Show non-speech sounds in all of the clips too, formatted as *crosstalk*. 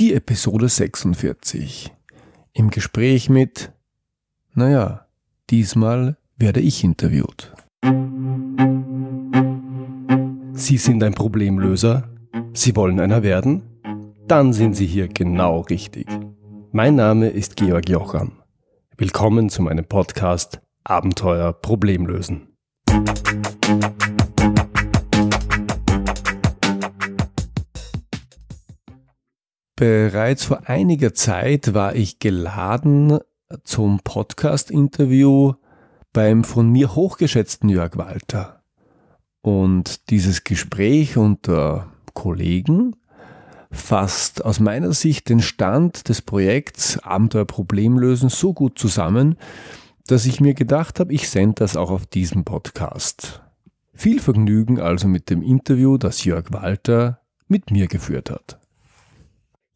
Die Episode 46. Im Gespräch mit, naja, diesmal werde ich interviewt. Sie sind ein Problemlöser? Sie wollen einer werden? Dann sind Sie hier genau richtig. Mein Name ist Georg Jocham. Willkommen zu meinem Podcast Abenteuer Problemlösen. Bereits vor einiger Zeit war ich geladen zum Podcast-Interview beim von mir hochgeschätzten Jörg Walter. Und dieses Gespräch unter Kollegen fasst aus meiner Sicht den Stand des Projekts Abenteuer Problemlösen so gut zusammen, dass ich mir gedacht habe, ich sende das auch auf diesem Podcast. Viel Vergnügen also mit dem Interview, das Jörg Walter mit mir geführt hat.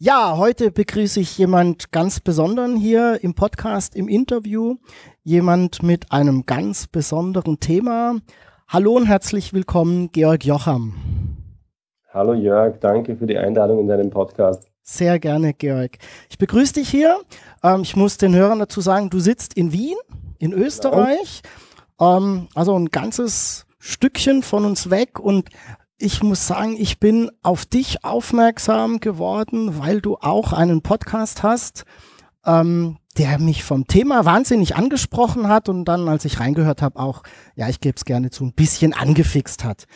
Ja, heute begrüße ich jemand ganz besonderen hier im Podcast, im Interview. Jemand mit einem ganz besonderen Thema. Hallo und herzlich willkommen, Georg Jocham. Hallo Jörg, danke für die Einladung in deinem Podcast. Sehr gerne, Georg. Ich begrüße dich hier. Ähm, ich muss den Hörern dazu sagen, du sitzt in Wien, in Österreich. Genau. Ähm, also ein ganzes Stückchen von uns weg und ich muss sagen, ich bin auf dich aufmerksam geworden, weil du auch einen Podcast hast, ähm, der mich vom Thema wahnsinnig angesprochen hat und dann, als ich reingehört habe, auch, ja, ich gebe es gerne zu, ein bisschen angefixt hat.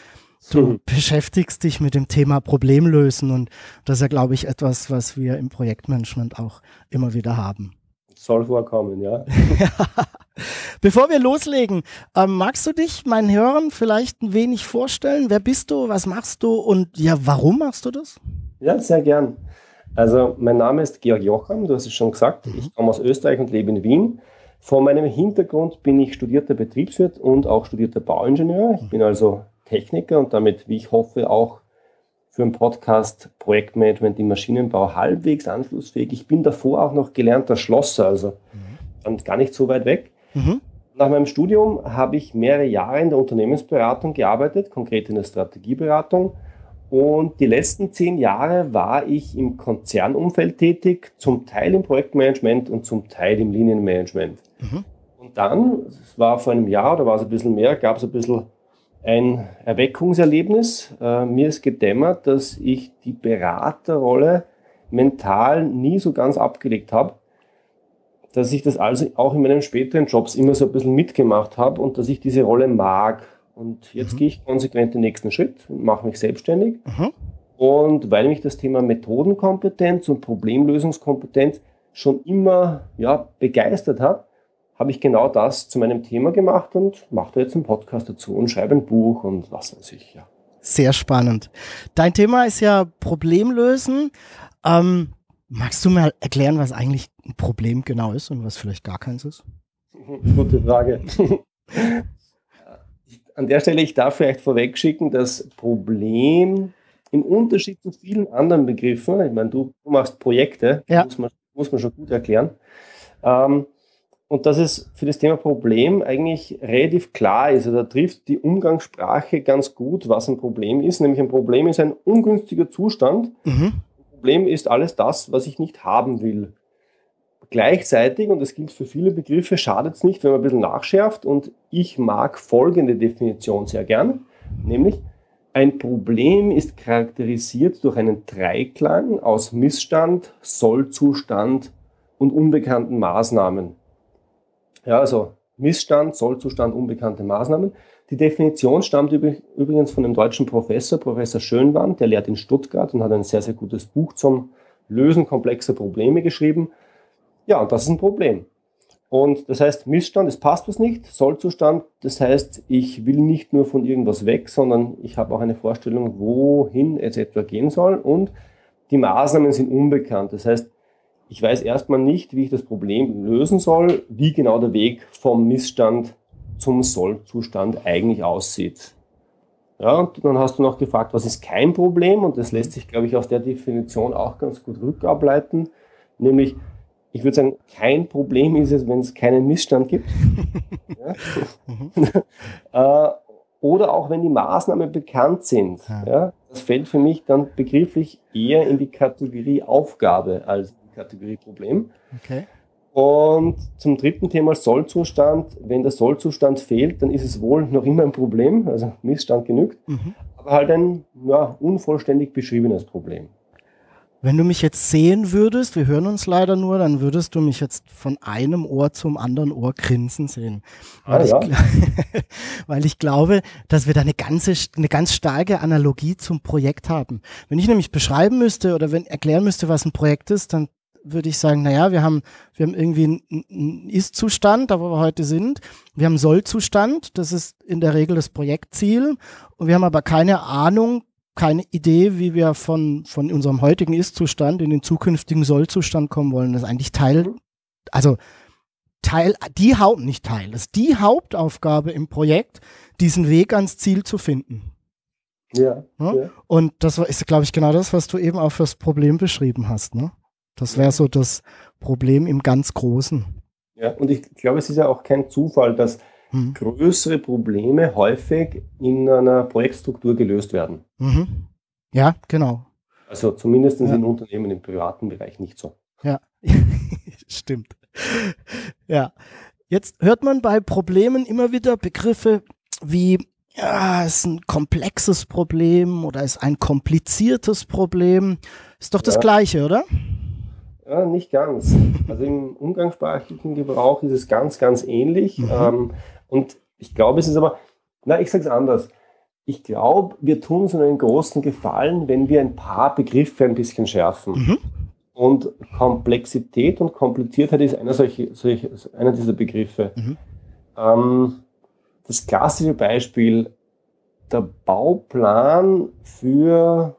Du mhm. beschäftigst dich mit dem Thema Problemlösen und das ist ja, glaube ich, etwas, was wir im Projektmanagement auch immer wieder haben. Soll vorkommen, ja. *laughs* Bevor wir loslegen, ähm, magst du dich meinen Hörern vielleicht ein wenig vorstellen? Wer bist du? Was machst du? Und ja, warum machst du das? Ja, sehr gern. Also, mein Name ist Georg Jocham, du hast es schon gesagt. Mhm. Ich komme aus Österreich und lebe in Wien. Von meinem Hintergrund bin ich studierter Betriebswirt und auch studierter Bauingenieur. Ich bin also Techniker und damit, wie ich hoffe, auch für einen Podcast Projektmanagement im Maschinenbau halbwegs anschlussfähig. Ich bin davor auch noch gelernter Schlosser, also mhm. gar nicht so weit weg. Mhm. Nach meinem Studium habe ich mehrere Jahre in der Unternehmensberatung gearbeitet, konkret in der Strategieberatung. Und die letzten zehn Jahre war ich im Konzernumfeld tätig, zum Teil im Projektmanagement und zum Teil im Linienmanagement. Mhm. Und dann, es war vor einem Jahr oder war es ein bisschen mehr, gab es ein bisschen ein Erweckungserlebnis. Äh, mir ist gedämmert, dass ich die Beraterrolle mental nie so ganz abgelegt habe dass ich das also auch in meinen späteren Jobs immer so ein bisschen mitgemacht habe und dass ich diese Rolle mag. Und jetzt mhm. gehe ich konsequent den nächsten Schritt und mache mich selbstständig. Mhm. Und weil mich das Thema Methodenkompetenz und Problemlösungskompetenz schon immer ja, begeistert hat, habe ich genau das zu meinem Thema gemacht und mache da jetzt einen Podcast dazu und schreibe ein Buch und was weiß ich. Ja. Sehr spannend. Dein Thema ist ja Problemlösen. Ähm, Magst du mal erklären, was eigentlich ein Problem genau ist und was vielleicht gar keins ist? *laughs* Gute Frage. *laughs* An der Stelle, ich darf vielleicht vorweg schicken, das Problem im Unterschied zu vielen anderen Begriffen, ich meine, du, du machst Projekte, ja. muss, man, muss man schon gut erklären, ähm, und dass es für das Thema Problem eigentlich relativ klar ist, also da trifft die Umgangssprache ganz gut, was ein Problem ist, nämlich ein Problem ist ein ungünstiger Zustand, mhm. Problem ist alles das, was ich nicht haben will. Gleichzeitig, und das gilt für viele Begriffe, schadet es nicht, wenn man ein bisschen nachschärft. Und ich mag folgende Definition sehr gern, nämlich ein Problem ist charakterisiert durch einen Dreiklang aus Missstand, Sollzustand und unbekannten Maßnahmen. Ja, also Missstand, Sollzustand, unbekannte Maßnahmen. Die Definition stammt übrigens von einem deutschen Professor, Professor Schönwand, der lehrt in Stuttgart und hat ein sehr, sehr gutes Buch zum Lösen komplexer Probleme geschrieben. Ja, und das ist ein Problem. Und das heißt, Missstand, es passt was nicht, Sollzustand, das heißt, ich will nicht nur von irgendwas weg, sondern ich habe auch eine Vorstellung, wohin es etwa gehen soll und die Maßnahmen sind unbekannt. Das heißt, ich weiß erstmal nicht, wie ich das Problem lösen soll, wie genau der Weg vom Missstand zum Sollzustand eigentlich aussieht. Ja, und dann hast du noch gefragt, was ist kein Problem? Und das lässt sich, glaube ich, aus der Definition auch ganz gut rückableiten. Nämlich, ich würde sagen, kein Problem ist es, wenn es keinen Missstand gibt. *laughs* ja. *laughs* äh, oder auch wenn die Maßnahmen bekannt sind. Ja. ja. das fällt für mich dann begrifflich eher in die Kategorie Aufgabe als Kategorie Problem. Okay. Und zum dritten Thema Sollzustand. Wenn der Sollzustand fehlt, dann ist es wohl noch immer ein Problem, also Missstand genügt, mhm. aber halt ein ja, unvollständig beschriebenes Problem. Wenn du mich jetzt sehen würdest, wir hören uns leider nur, dann würdest du mich jetzt von einem Ohr zum anderen Ohr grinsen sehen. Weil, ah, ich, ja. *laughs* weil ich glaube, dass wir da eine ganze, eine ganz starke Analogie zum Projekt haben. Wenn ich nämlich beschreiben müsste oder wenn erklären müsste, was ein Projekt ist, dann würde ich sagen, naja, wir haben, wir haben irgendwie einen Ist-Zustand, da wo wir heute sind. Wir haben Soll-Zustand, das ist in der Regel das Projektziel. Und wir haben aber keine Ahnung, keine Idee, wie wir von, von unserem heutigen Ist-Zustand in den zukünftigen Soll-Zustand kommen wollen. Das ist eigentlich Teil, also Teil, die Haupt, nicht Teil, das ist die Hauptaufgabe im Projekt, diesen Weg ans Ziel zu finden. Ja. ja? ja. Und das ist, glaube ich, genau das, was du eben auch fürs Problem beschrieben hast. Ne? Das wäre so das Problem im ganz Großen. Ja, und ich glaube, es ist ja auch kein Zufall, dass mhm. größere Probleme häufig in einer Projektstruktur gelöst werden. Mhm. Ja, genau. Also zumindest ja. in Unternehmen im privaten Bereich nicht so. Ja, *laughs* stimmt. Ja, jetzt hört man bei Problemen immer wieder Begriffe wie ja, ist ein komplexes Problem oder ist ein kompliziertes Problem. Ist doch das ja. Gleiche, oder? Ja, nicht ganz. Also im umgangssprachlichen Gebrauch ist es ganz, ganz ähnlich. Mhm. Ähm, und ich glaube, es ist aber, na, ich sage es anders. Ich glaube, wir tun uns einen großen Gefallen, wenn wir ein paar Begriffe ein bisschen schärfen. Mhm. Und Komplexität und Kompliziertheit ist einer, solche, solche, einer dieser Begriffe. Mhm. Ähm, das klassische Beispiel, der Bauplan für,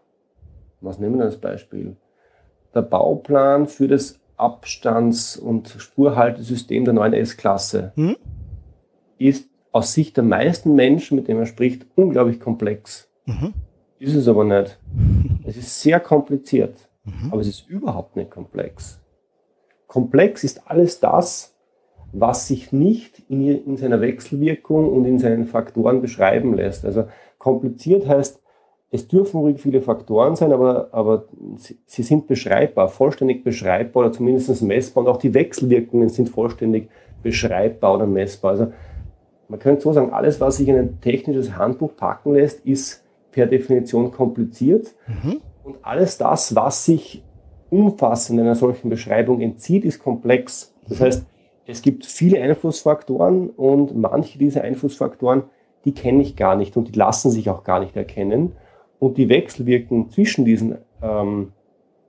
was nehmen wir als Beispiel? Der Bauplan für das Abstands- und Spurhaltesystem der neuen S-Klasse. Mhm ist aus Sicht der meisten Menschen, mit denen man spricht, unglaublich komplex. Mhm. Ist es aber nicht. *laughs* Es ist sehr kompliziert, mhm. aber es ist überhaupt nicht komplex. Komplex ist alles das, was sich nicht in, in, seiner Wechselwirkung und in seinen Faktoren beschreiben lässt. Also kompliziert heißt, es dürfen ruhig viele Faktoren sein, aber, aber sie, sind beschreibbar, vollständig beschreibbar oder zumindest messbar und auch die Wechselwirkungen sind vollständig beschreibbar oder messbar. Also man könnte so sagen, alles, was sich in ein technisches Handbuch packen lässt, ist per Definition kompliziert. Mhm. Und alles das, was sich umfassend einer solchen Beschreibung entzieht, ist komplex. Das heißt, es gibt viele Einflussfaktoren und manche dieser Einflussfaktoren, die kenne ich gar nicht und die lassen sich auch gar nicht erkennen. Und die Wechselwirkungen zwischen diesen ähm,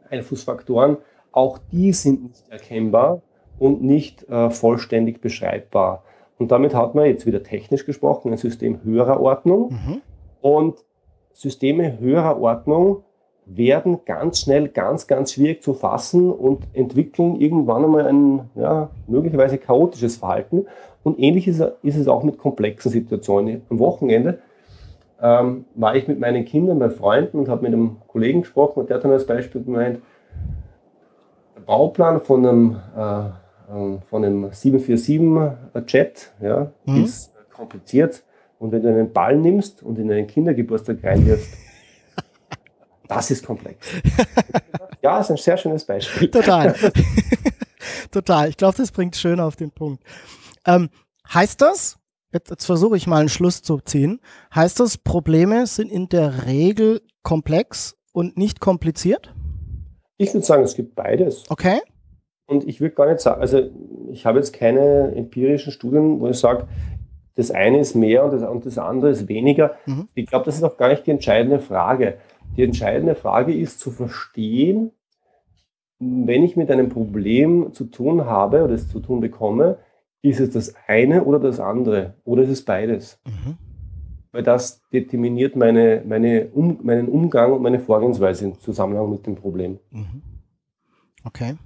Einflussfaktoren, auch die sind nicht erkennbar und nicht äh, vollständig beschreibbar. Und damit hat man jetzt wieder technisch gesprochen ein System höherer Ordnung. Mhm. Und Systeme höherer Ordnung werden ganz schnell ganz, ganz schwierig zu fassen und entwickeln irgendwann einmal ein ja, möglicherweise chaotisches Verhalten. Und ähnlich ist, ist, es auch mit komplexen Situationen. Am Wochenende ähm, war ich mit meinen Kindern bei Freunden und habe mit einem Kollegen gesprochen und der hat dann als Beispiel gemeint, der Bauplan von einem äh, ähm, von einem 747-Jet, ja, mhm. ist kompliziert. Und wenn du einen Ball nimmst und in einen Kindergeburtstag reinwirfst, *laughs* das ist komplex. ja, ist ein sehr schönes Beispiel. Total. *laughs* Total. Ich glaube, das bringt schön auf den Punkt. Ähm, heißt das, jetzt, jetzt versuche ich mal einen Schluss zu ziehen, heißt das, Probleme sind in der Regel komplex und nicht kompliziert? Ich würde sagen, es gibt beides. Okay. Und ich würde gar nicht sagen, also ich habe jetzt keine empirischen Studien, wo ich sage, das eine ist mehr und das, und das andere ist weniger. Mhm. Ich glaube, das ist auch gar nicht die entscheidende Frage. Die entscheidende Frage ist zu verstehen, wenn ich mit einem Problem zu tun habe oder es zu tun bekomme, ist es das eine oder das andere oder ist es beides? Mhm. Weil das determiniert meine, meine um, meinen Umgang und meine Vorgehensweise im Zusammenhang mit dem Problem. Mhm. Okay.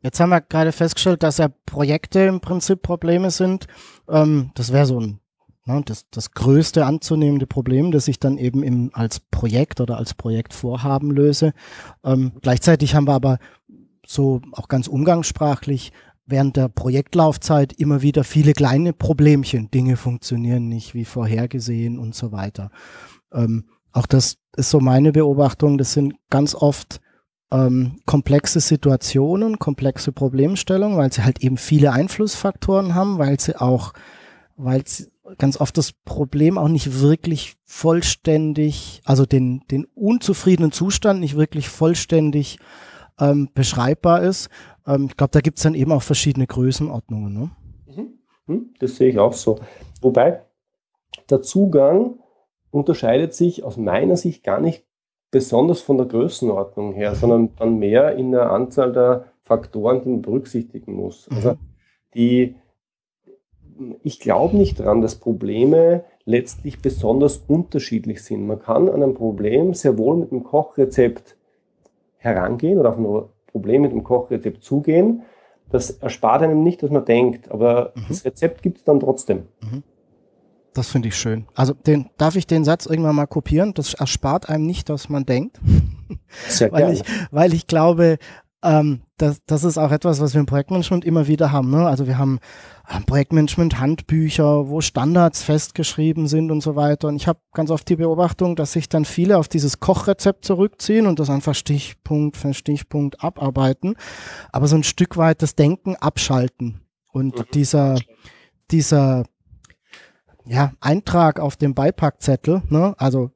Jetzt haben wir gerade festgestellt, dass ja Projekte im Prinzip Probleme sind. Ähm, das wäre so ein ne, das, das größte anzunehmende Problem, das ich dann eben im, als Projekt oder als Projektvorhaben löse. Ähm, gleichzeitig haben wir aber so auch ganz umgangssprachlich während der Projektlaufzeit immer wieder viele kleine Problemchen. Dinge funktionieren nicht wie vorhergesehen und so weiter. Ähm, Auch das ist so meine Beobachtung. Das sind ganz oft ähm, komplexe Situationen, komplexe Problemstellungen, weil sie halt eben viele Einflussfaktoren haben, weil sie auch, weil sie ganz oft das Problem auch nicht wirklich vollständig, also den, den unzufriedenen Zustand nicht wirklich vollständig ähm, beschreibbar ist. Ähm, ich glaube, da gibt es dann eben auch verschiedene Größenordnungen. Ne? Mhm. Hm, das sehe ich auch so. Wobei der Zugang unterscheidet sich aus meiner Sicht gar nicht besonders von der Größenordnung her, sondern dann mehr in der Anzahl der Faktoren, die man berücksichtigen muss. Mhm. Also die, ich glaube nicht daran, dass Probleme letztlich besonders unterschiedlich sind. Man kann an ein Problem sehr wohl mit einem Kochrezept herangehen oder auf ein Problem mit dem Kochrezept zugehen. Das erspart einem nicht, dass man denkt, aber mhm. das Rezept gibt es dann trotzdem. Mhm. Das finde ich schön. Also den, darf ich den Satz irgendwann mal kopieren? Das erspart einem nicht, dass man denkt. Sehr *laughs* weil, ich, weil ich glaube, ähm, das, das ist auch etwas, was wir im Projektmanagement immer wieder haben. Ne? Also wir haben ähm, Projektmanagement-Handbücher, wo Standards festgeschrieben sind und so weiter. Und ich habe ganz oft die Beobachtung, dass sich dann viele auf dieses Kochrezept zurückziehen und das einfach Stichpunkt für Stichpunkt abarbeiten, aber so ein Stück weit das Denken abschalten. Und mhm. dieser, dieser ja, Eintrag auf dem Beipackzettel, ne? also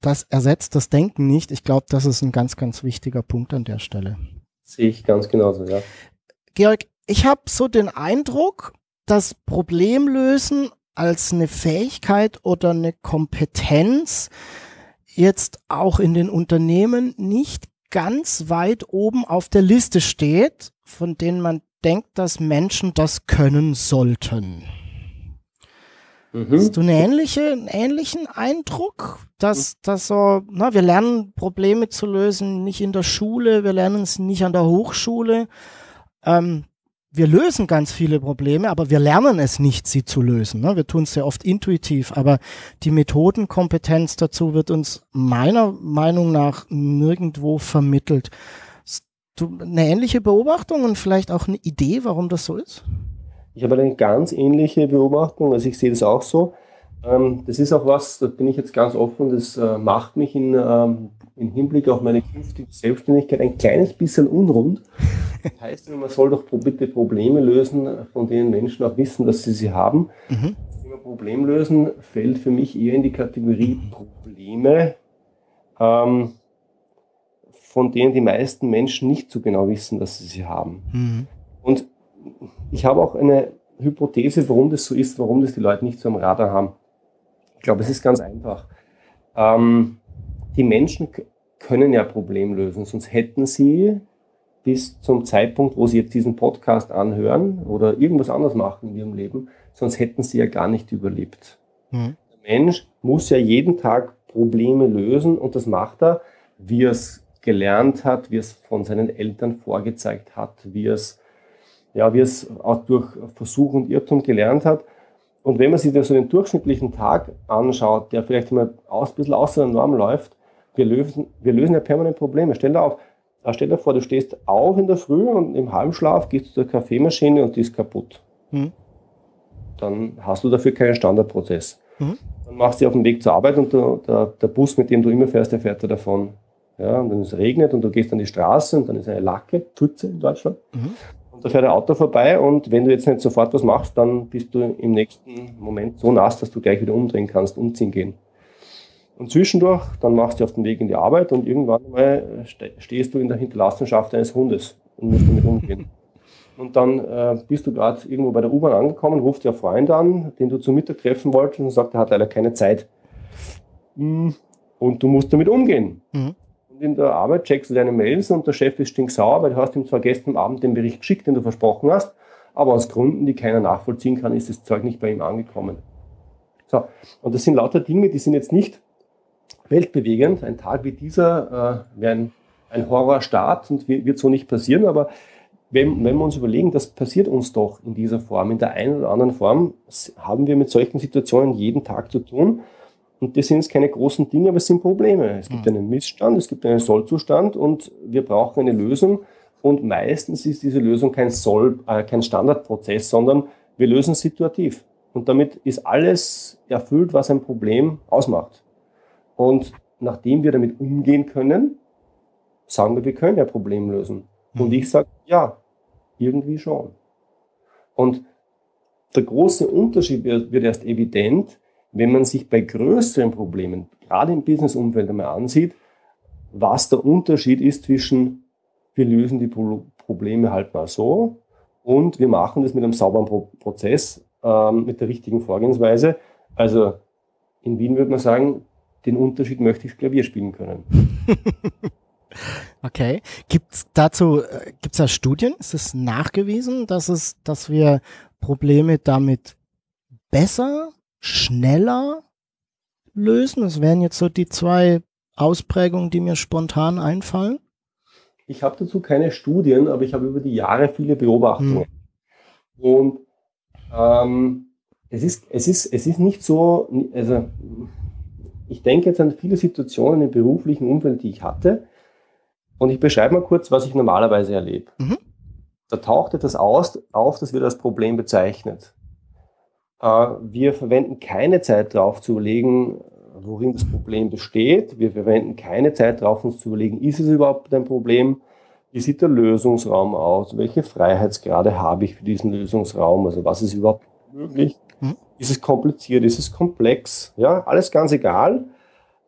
das ersetzt das Denken nicht. Ich glaube, das ist ein ganz, ganz wichtiger Punkt an der Stelle. Sehe ich ganz genauso, ja. Georg, ich habe so den Eindruck, dass Problemlösen als eine Fähigkeit oder eine Kompetenz jetzt auch in den Unternehmen nicht ganz weit oben auf der Liste steht, von denen man denkt, dass Menschen das können sollten. Mhm. Hast du eine ähnliche, einen ähnlichen Eindruck, dass, dass so, na, wir lernen Probleme zu lösen nicht in der Schule, wir lernen es nicht an der Hochschule. Ähm, wir lösen ganz viele Probleme, aber wir lernen es nicht, sie zu lösen. Ne? Wir tun es sehr oft intuitiv, aber die Methodenkompetenz dazu wird uns meiner Meinung nach nirgendwo vermittelt. Du, eine ähnliche Beobachtung und vielleicht auch eine Idee, warum das so ist? Ich habe eine ganz ähnliche Beobachtung, also ich sehe das auch so. Ähm, das ist auch was, da bin ich jetzt ganz offen, das äh, macht mich in, ähm, in Hinblick auf meine künftige Selbstständigkeit ein kleines bisschen unrund. Das heißt, man soll doch bitte Probleme lösen, von denen Menschen auch wissen, dass sie sie haben. Mhm. Das Thema Problemlösen fällt für mich eher in die Kategorie Probleme, ähm, von denen die meisten Menschen nicht so genau wissen, dass sie sie haben. Mhm. Und ich habe auch eine Hypothese, warum das so ist, warum das die Leute nicht so am Radar haben. Ich glaube, es ist ganz einfach. Ähm, die Menschen können ja Problem lösen, sonst hätten sie bis zum Zeitpunkt, wo sie jetzt diesen Podcast anhören oder irgendwas anderes machen in ihrem Leben, sonst hätten sie ja gar nicht überlebt. Mhm. Der Mensch muss ja jeden Tag Probleme lösen und das macht er, wie er es gelernt hat, wie er es von seinen Eltern vorgezeigt hat, wie er es ja, wie es auch durch Versuch und Irrtum gelernt hat. Und wenn man sich so den durchschnittlichen Tag anschaut, der vielleicht mal aus, ein bisschen außer der Norm läuft, wir lösen, wir lösen ja permanent Probleme. Stell dir, auf, stell dir vor, du stehst auf in der Früh und im Halbschlaf gehst du zur Kaffeemaschine und die ist kaputt. Mhm. Dann hast du dafür keinen Standardprozess. Mhm. Dann machst du dich auf den Weg zur Arbeit und der, der, der Bus, mit dem du immer fährst, der fährt da davon. Ja, und dann es regnet und du gehst an die Straße und dann ist eine Lacke, Pfütze in Deutschland. Mhm da fährt ein Auto vorbei und wenn du jetzt nicht sofort was machst, dann bist du im nächsten Moment so nass, dass du gleich wieder umdrehen kannst, umziehen gehen. Und zwischendurch, dann machst du auf den Weg in die Arbeit und irgendwann mal stehst du in der Hinterlassenschaft eines Hundes und musst damit umgehen. *laughs* Und dann äh, bist du gerade irgendwo bei der U-Bahn angekommen, ruft der Freund an, den du zum Mittag treffen wolltest und sagt, er hat leider keine Zeit. Hm, und du musst damit umgehen. Mhm in der Arbeit checkst du deine Mails und der Chef ist stinksauer, weil du hast ihm zwar gestern Abend den Bericht geschickt, den du versprochen hast, aber aus Gründen, die keiner nachvollziehen kann, ist das Zeug nicht bei ihm angekommen. So, und das sind lauter Dinge, die sind jetzt nicht weltbewegend. Ein Tag wie dieser äh, wäre ein, ein Horrorstart und wird so nicht passieren, aber wenn, wenn wir uns überlegen, das passiert uns doch in dieser Form, in der einen oder anderen Form, haben wir mit solchen Situationen jeden Tag zu tun. Und das sind jetzt keine großen Dinge, aber es sind Probleme. Es gibt mhm. einen Missstand, es gibt einen Sollzustand und wir brauchen eine Lösung. Und meistens ist diese Lösung kein Soll, äh, kein Standardprozess, sondern wir lösen situativ. Und damit ist alles erfüllt, was ein Problem ausmacht. Und nachdem wir damit umgehen können, sagen wir, wir können ja Problem lösen. Und ich sage, ja, irgendwie schon. Und der große Unterschied wird erst evident, wenn man sich bei größeren Problemen, gerade im Businessumfeld einmal ansieht, was der Unterschied ist zwischen wir lösen die Probleme halt mal so und wir machen das mit einem sauberen Pro Prozess, ähm, mit der richtigen Vorgehensweise. Also in Wien würde man sagen, den Unterschied möchte ich Klavier spielen können. *laughs* okay. Gibt es dazu, äh, gibt es da Studien? Ist es nachgewiesen, dass es, dass wir Probleme damit besser, schneller lösen? Das wären jetzt so die zwei Ausprägungen, die mir spontan einfallen. Ich habe dazu keine Studien, aber ich habe über die Jahre viele Beobachtungen. Hm. Und ähm, es, ist, es, ist, es ist nicht so, also ich denke jetzt an viele Situationen im beruflichen Umfeld, die ich hatte. Und ich beschreibe mal kurz, was ich normalerweise erlebe. Mhm. Da taucht etwas aus, auf, das wird als Problem bezeichnet. Äh, wir verwenden keine Zeit darauf zu überlegen, worin das Problem besteht. Wir verwenden keine Zeit darauf, uns zu überlegen, ist es überhaupt ein Problem? Wie sieht der Lösungsraum aus? Welche Freiheitsgrade habe ich für diesen Lösungsraum? Also was ist überhaupt möglich? Mhm. Ist es kompliziert? Ist es komplex? Ja, alles ganz egal.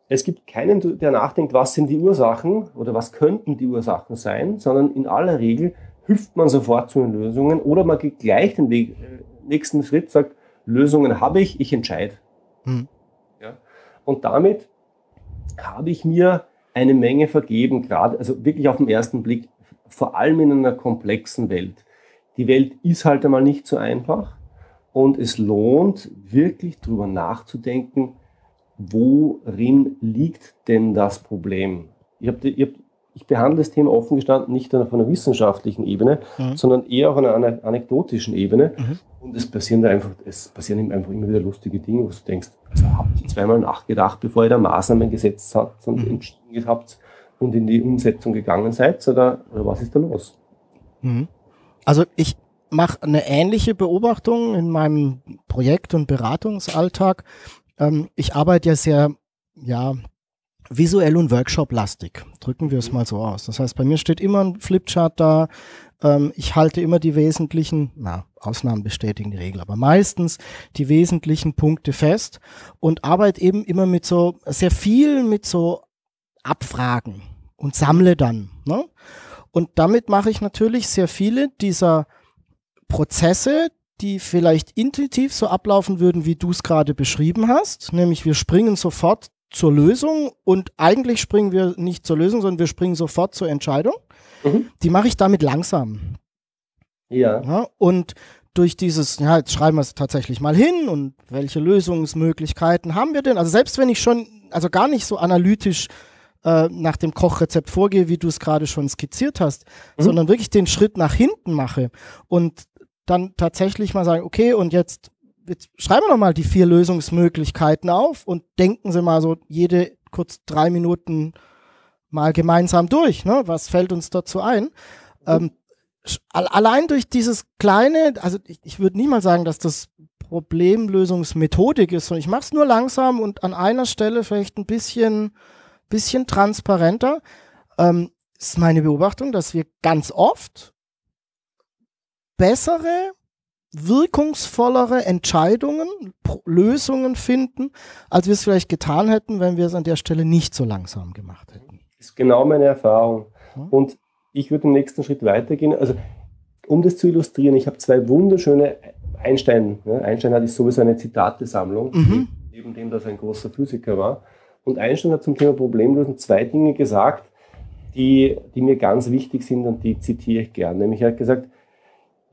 Es gibt keinen, der nachdenkt, was sind die Ursachen oder was könnten die Ursachen sein, sondern in aller Regel hüpft man sofort zu den Lösungen oder man geht gleich den Weg, äh, nächsten Schritt, sagt, Lösungen habe ich, ich entscheide. Mhm. Ja? Und damit habe ich mir eine Menge vergeben, gerade, also wirklich auf den ersten Blick, vor allem in einer komplexen Welt. Die Welt ist halt einmal nicht so einfach. Und es lohnt wirklich darüber nachzudenken, worin liegt denn das Problem? Ich, hab, ich, hab, ich behandle das Thema offen gestanden nicht auf einer wissenschaftlichen Ebene, mhm. sondern eher auf einer anekdotischen Ebene. Mhm. Und es passieren da einfach, es passieren einfach immer wieder lustige Dinge, wo du denkst, also habt ihr zweimal nachgedacht, bevor ihr da Maßnahmen gesetzt habt und mhm. entschieden habt und in die Umsetzung gegangen seid, oder, oder was ist da los? Mhm. Also ich, mache eine ähnliche Beobachtung in meinem Projekt- und Beratungsalltag. Ähm, ich arbeite ja sehr, ja, visuell und workshop-lastig. Drücken wir es mal so aus. Das heißt, bei mir steht immer ein Flipchart da. Ähm, ich halte immer die wesentlichen, na, Ausnahmen bestätigen die Regel, aber meistens die wesentlichen Punkte fest und arbeite eben immer mit so, sehr viel mit so Abfragen und sammle dann. Ne? Und damit mache ich natürlich sehr viele dieser Prozesse, die vielleicht intuitiv so ablaufen würden, wie du es gerade beschrieben hast. Nämlich wir springen sofort zur Lösung und eigentlich springen wir nicht zur Lösung, sondern wir springen sofort zur Entscheidung. Mhm. Die mache ich damit langsam. Ja. ja. Und durch dieses, ja, jetzt schreiben wir es tatsächlich mal hin und welche Lösungsmöglichkeiten haben wir denn? Also selbst wenn ich schon, also gar nicht so analytisch äh, nach dem Kochrezept vorgehe, wie du es gerade schon skizziert hast, mhm. sondern wirklich den Schritt nach hinten mache und dann tatsächlich mal sagen, okay, und jetzt, jetzt schreiben wir noch mal die vier Lösungsmöglichkeiten auf und denken Sie mal so jede kurz drei Minuten mal gemeinsam durch. Ne? Was fällt uns dazu ein? Ähm, allein durch dieses kleine, also ich, ich würde nie mal sagen, dass das Problemlösungsmethodik ist, sondern ich mache es nur langsam und an einer Stelle vielleicht ein bisschen, bisschen transparenter. Ähm, ist meine Beobachtung, dass wir ganz oft bessere, wirkungsvollere Entscheidungen, Lösungen finden, als wir es vielleicht getan hätten, wenn wir es an der Stelle nicht so langsam gemacht hätten. Das ist genau meine Erfahrung. Und ich würde den nächsten Schritt weitergehen. Also, um das zu illustrieren, ich habe zwei wunderschöne Einstein. Ne? Einstein hat sowieso eine Zitatesammlung, mhm. neben dem, dass er ein großer Physiker war. Und Einstein hat zum Thema Problemlösen zwei Dinge gesagt, die, die mir ganz wichtig sind und die zitiere ich gern. Nämlich er hat gesagt,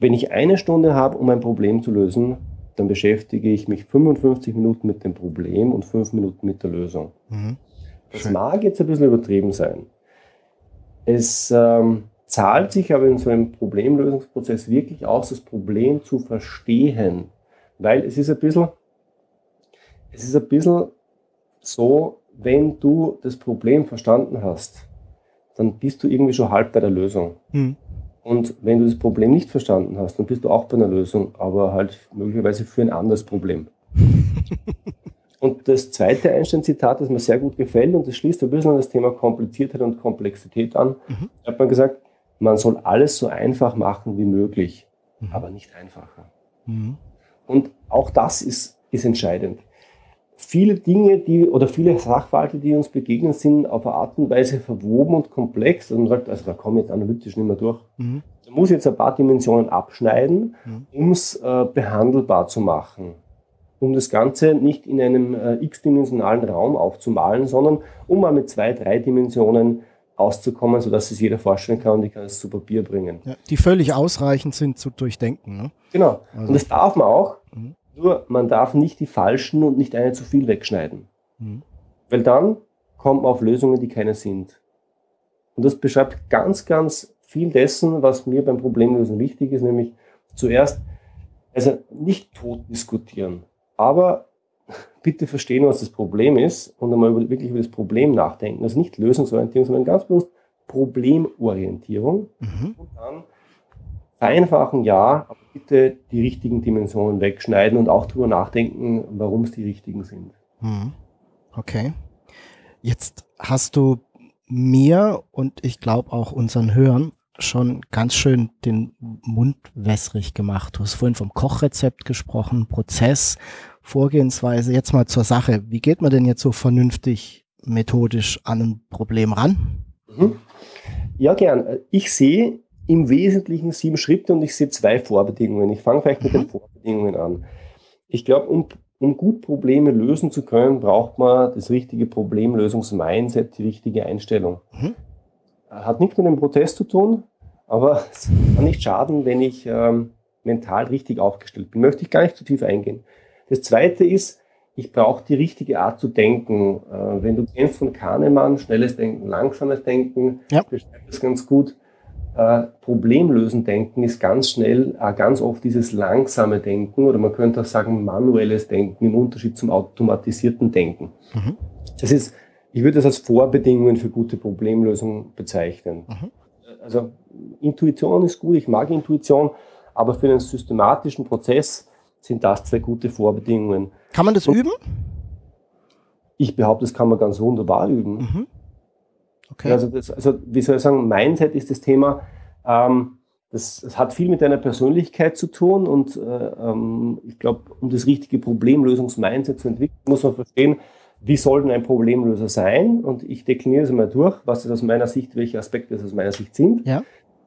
wenn ich eine Stunde habe, um ein Problem zu lösen, dann beschäftige ich mich 55 Minuten mit dem Problem und 5 Minuten mit der Lösung. Mhm. Das mag jetzt ein bisschen übertrieben sein. Es ähm, zahlt sich aber in so einem Problemlösungsprozess wirklich aus, das Problem zu verstehen. Weil es ist ein bisschen, es ist ein bisschen so, wenn du das Problem verstanden hast, dann bist du irgendwie schon halb bei der Lösung. Mhm. Und wenn du das Problem nicht verstanden hast, dann bist du auch bei einer Lösung, aber halt möglicherweise für ein anderes Problem. *laughs* Und das zweite Einstein-Zitat, das mir sehr gut gefällt, und das schließt ein bisschen an das Thema Kompliziertheit und Komplexität an, mhm. hat man gesagt, man soll alles so einfach machen wie möglich, mhm. aber nicht einfacher. Mhm. Und auch das ist, ist entscheidend. Viele Dinge, die oder viele Sachverhalte, die uns begegnen, sind auf eine Art und Weise verwoben und komplex. Und man sagt, also da komme ich jetzt analytisch nicht mehr durch. Mhm. Da muss ich jetzt ein paar Dimensionen abschneiden, mhm. um es äh, behandelbar zu machen. Um das Ganze nicht in einem äh, x-dimensionalen Raum aufzumalen, sondern um mal mit zwei, drei Dimensionen auszukommen, sodass es jeder vorstellen kann und ich kann es zu Papier bringen. Ja, die völlig ausreichend sind zu durchdenken. Ne? Genau. Also. Und das darf man auch. Mhm. Nur man darf nicht die falschen und nicht eine zu viel wegschneiden. Mhm. Weil dann kommt man auf Lösungen, die keine sind. Und das beschreibt ganz, ganz viel dessen, was mir beim Problemlösen wichtig ist, nämlich zuerst, also nicht tot diskutieren, aber *laughs* bitte verstehen, was das Problem ist und einmal wirklich über das Problem nachdenken. Also nicht Lösungsorientierung, sondern ganz bewusst Problemorientierung. Mhm. Und dann vereinfachen, ja, aber bitte die richtigen Dimensionen wegschneiden und auch darüber nachdenken, warum es die richtigen sind. Mhm. Okay. Jetzt hast du mir und ich glaube auch unseren Hörern schon ganz schön den Mund wässrig gemacht. Du hast vorhin vom Kochrezept gesprochen, Prozess Vorgehensweise. Jetzt mal zur Sache. Wie geht man denn jetzt so vernünftig methodisch an ein Problem ran? Mhm. Ja, gern. Ich sehe im Wesentlichen sieben Schritte und ich sehe zwei Vorbedingungen. Ich fange vielleicht mit den mhm. Vorbedingungen an. Ich glaube, um, um gut Probleme lösen zu können, braucht man das richtige Problemlösungs-Mindset, die richtige Einstellung. Mhm. Hat nichts mit dem Protest zu tun, aber *laughs* es kann nicht schaden, wenn ich ähm, mental richtig aufgestellt bin. Möchte ich gar nicht zu tief eingehen. Das zweite ist, ich brauche die richtige Art zu denken. Äh, wenn du kennst von Kahnemann, schnelles Denken, langsames Denken, ja. beschreibt das ganz gut. Äh, Problemlösen denken ist ganz schnell, äh, ganz oft dieses langsame Denken oder man könnte auch sagen manuelles Denken im Unterschied zum automatisierten Denken. Mhm. Das ist, ich würde das als Vorbedingungen für gute Problemlösung bezeichnen. Mhm. Also Intuition ist gut, ich mag Intuition, aber für einen systematischen Prozess sind das zwei gute Vorbedingungen. Kann man das Und üben? Ich behaupte, das kann man ganz wunderbar üben. Mhm. Okay. Also, das, also, wie soll ich sagen, Mindset ist das Thema, ähm, das, das, hat viel mit deiner Persönlichkeit zu tun und äh, ähm, ich glaube, um das richtige Problemlösungs-Mindset zu entwickeln, muss man verstehen, wie soll denn ein Problemlöser sein? Und ich dekliniere es mal durch, was es aus meiner Sicht, welche Aspekte es aus meiner Sicht sind. Ja.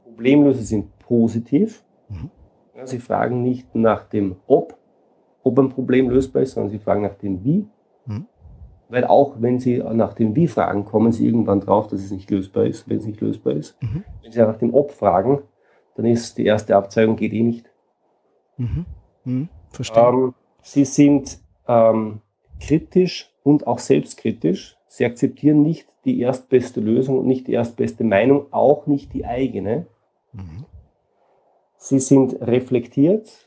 Problemlöser sind positiv. Mhm. Ja, sie fragen nicht nach dem Ob, ob ein Problem lösbar ist, sondern sie fragen nach dem Wie. Weil auch wenn sie nach dem Wie fragen, kommen sie irgendwann drauf, dass es nicht lösbar ist, wenn es nicht lösbar ist. Mhm. Wenn sie nach dem Ob fragen, dann ist die erste Abzeugung geht eh nicht. Mhm. Mhm. Verstehe. Ähm, sie sind ähm, kritisch und auch selbstkritisch. Sie akzeptieren nicht die erstbeste Lösung und nicht die erstbeste Meinung, auch nicht die eigene. Mhm. Sie sind reflektiert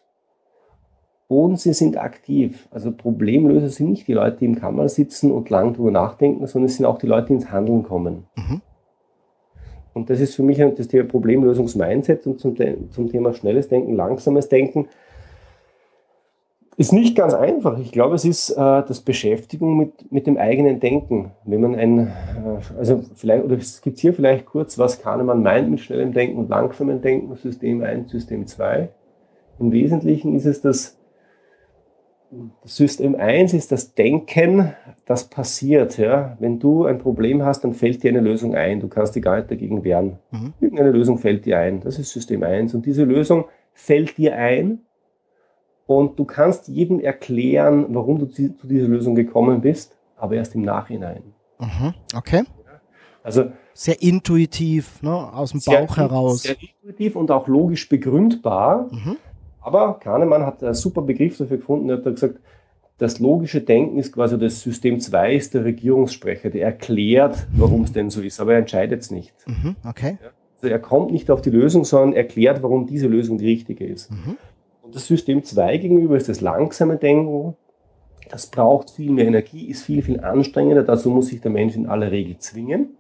und sie sind aktiv. Also Problemlöser sind nicht die Leute, die im Kammer sitzen und lang drüber nachdenken, sondern es sind auch die Leute, die ins Handeln kommen. Mhm. Und das ist für mich das Thema Problemlösungs-Mindset und zum, zum Thema schnelles Denken, langsames Denken. Ist nicht ganz einfach. Ich glaube, es ist äh, das Beschäftigung mit, mit dem eigenen Denken. Wenn man ein, äh, also vielleicht, oder skizziere vielleicht kurz, was Kahnemann meint mit schnellem Denken und langsamem Denken, System 1, System 2. Im Wesentlichen ist es das, das System 1 ist das Denken, das passiert. Ja? Wenn du ein Problem hast, dann fällt dir eine Lösung ein. Du kannst dich gar nicht dagegen wehren. Mhm. Irgendeine Lösung fällt dir ein. Das ist System 1. Und diese Lösung fällt dir ein, und du kannst jedem erklären, warum du zu dieser Lösung gekommen bist, aber erst im Nachhinein. Mhm, okay. Also sehr intuitiv, ne, aus dem Bauch heraus. Sehr intuitiv und auch logisch begründbar. Mhm. Aber Kahnemann hat einen super Begriff dafür gefunden. Er hat gesagt, das logische Denken ist quasi das System 2 ist der Regierungssprecher, der erklärt, warum es denn so ist, aber er entscheidet es nicht. Mhm, okay. Also er kommt nicht auf die Lösung, sondern erklärt, warum diese Lösung die richtige ist. Mhm. Und das System 2 gegenüber ist das langsame Denken. Das braucht viel mehr Energie, ist viel, viel anstrengender. Dazu muss sich der Mensch in aller Regel zwingen.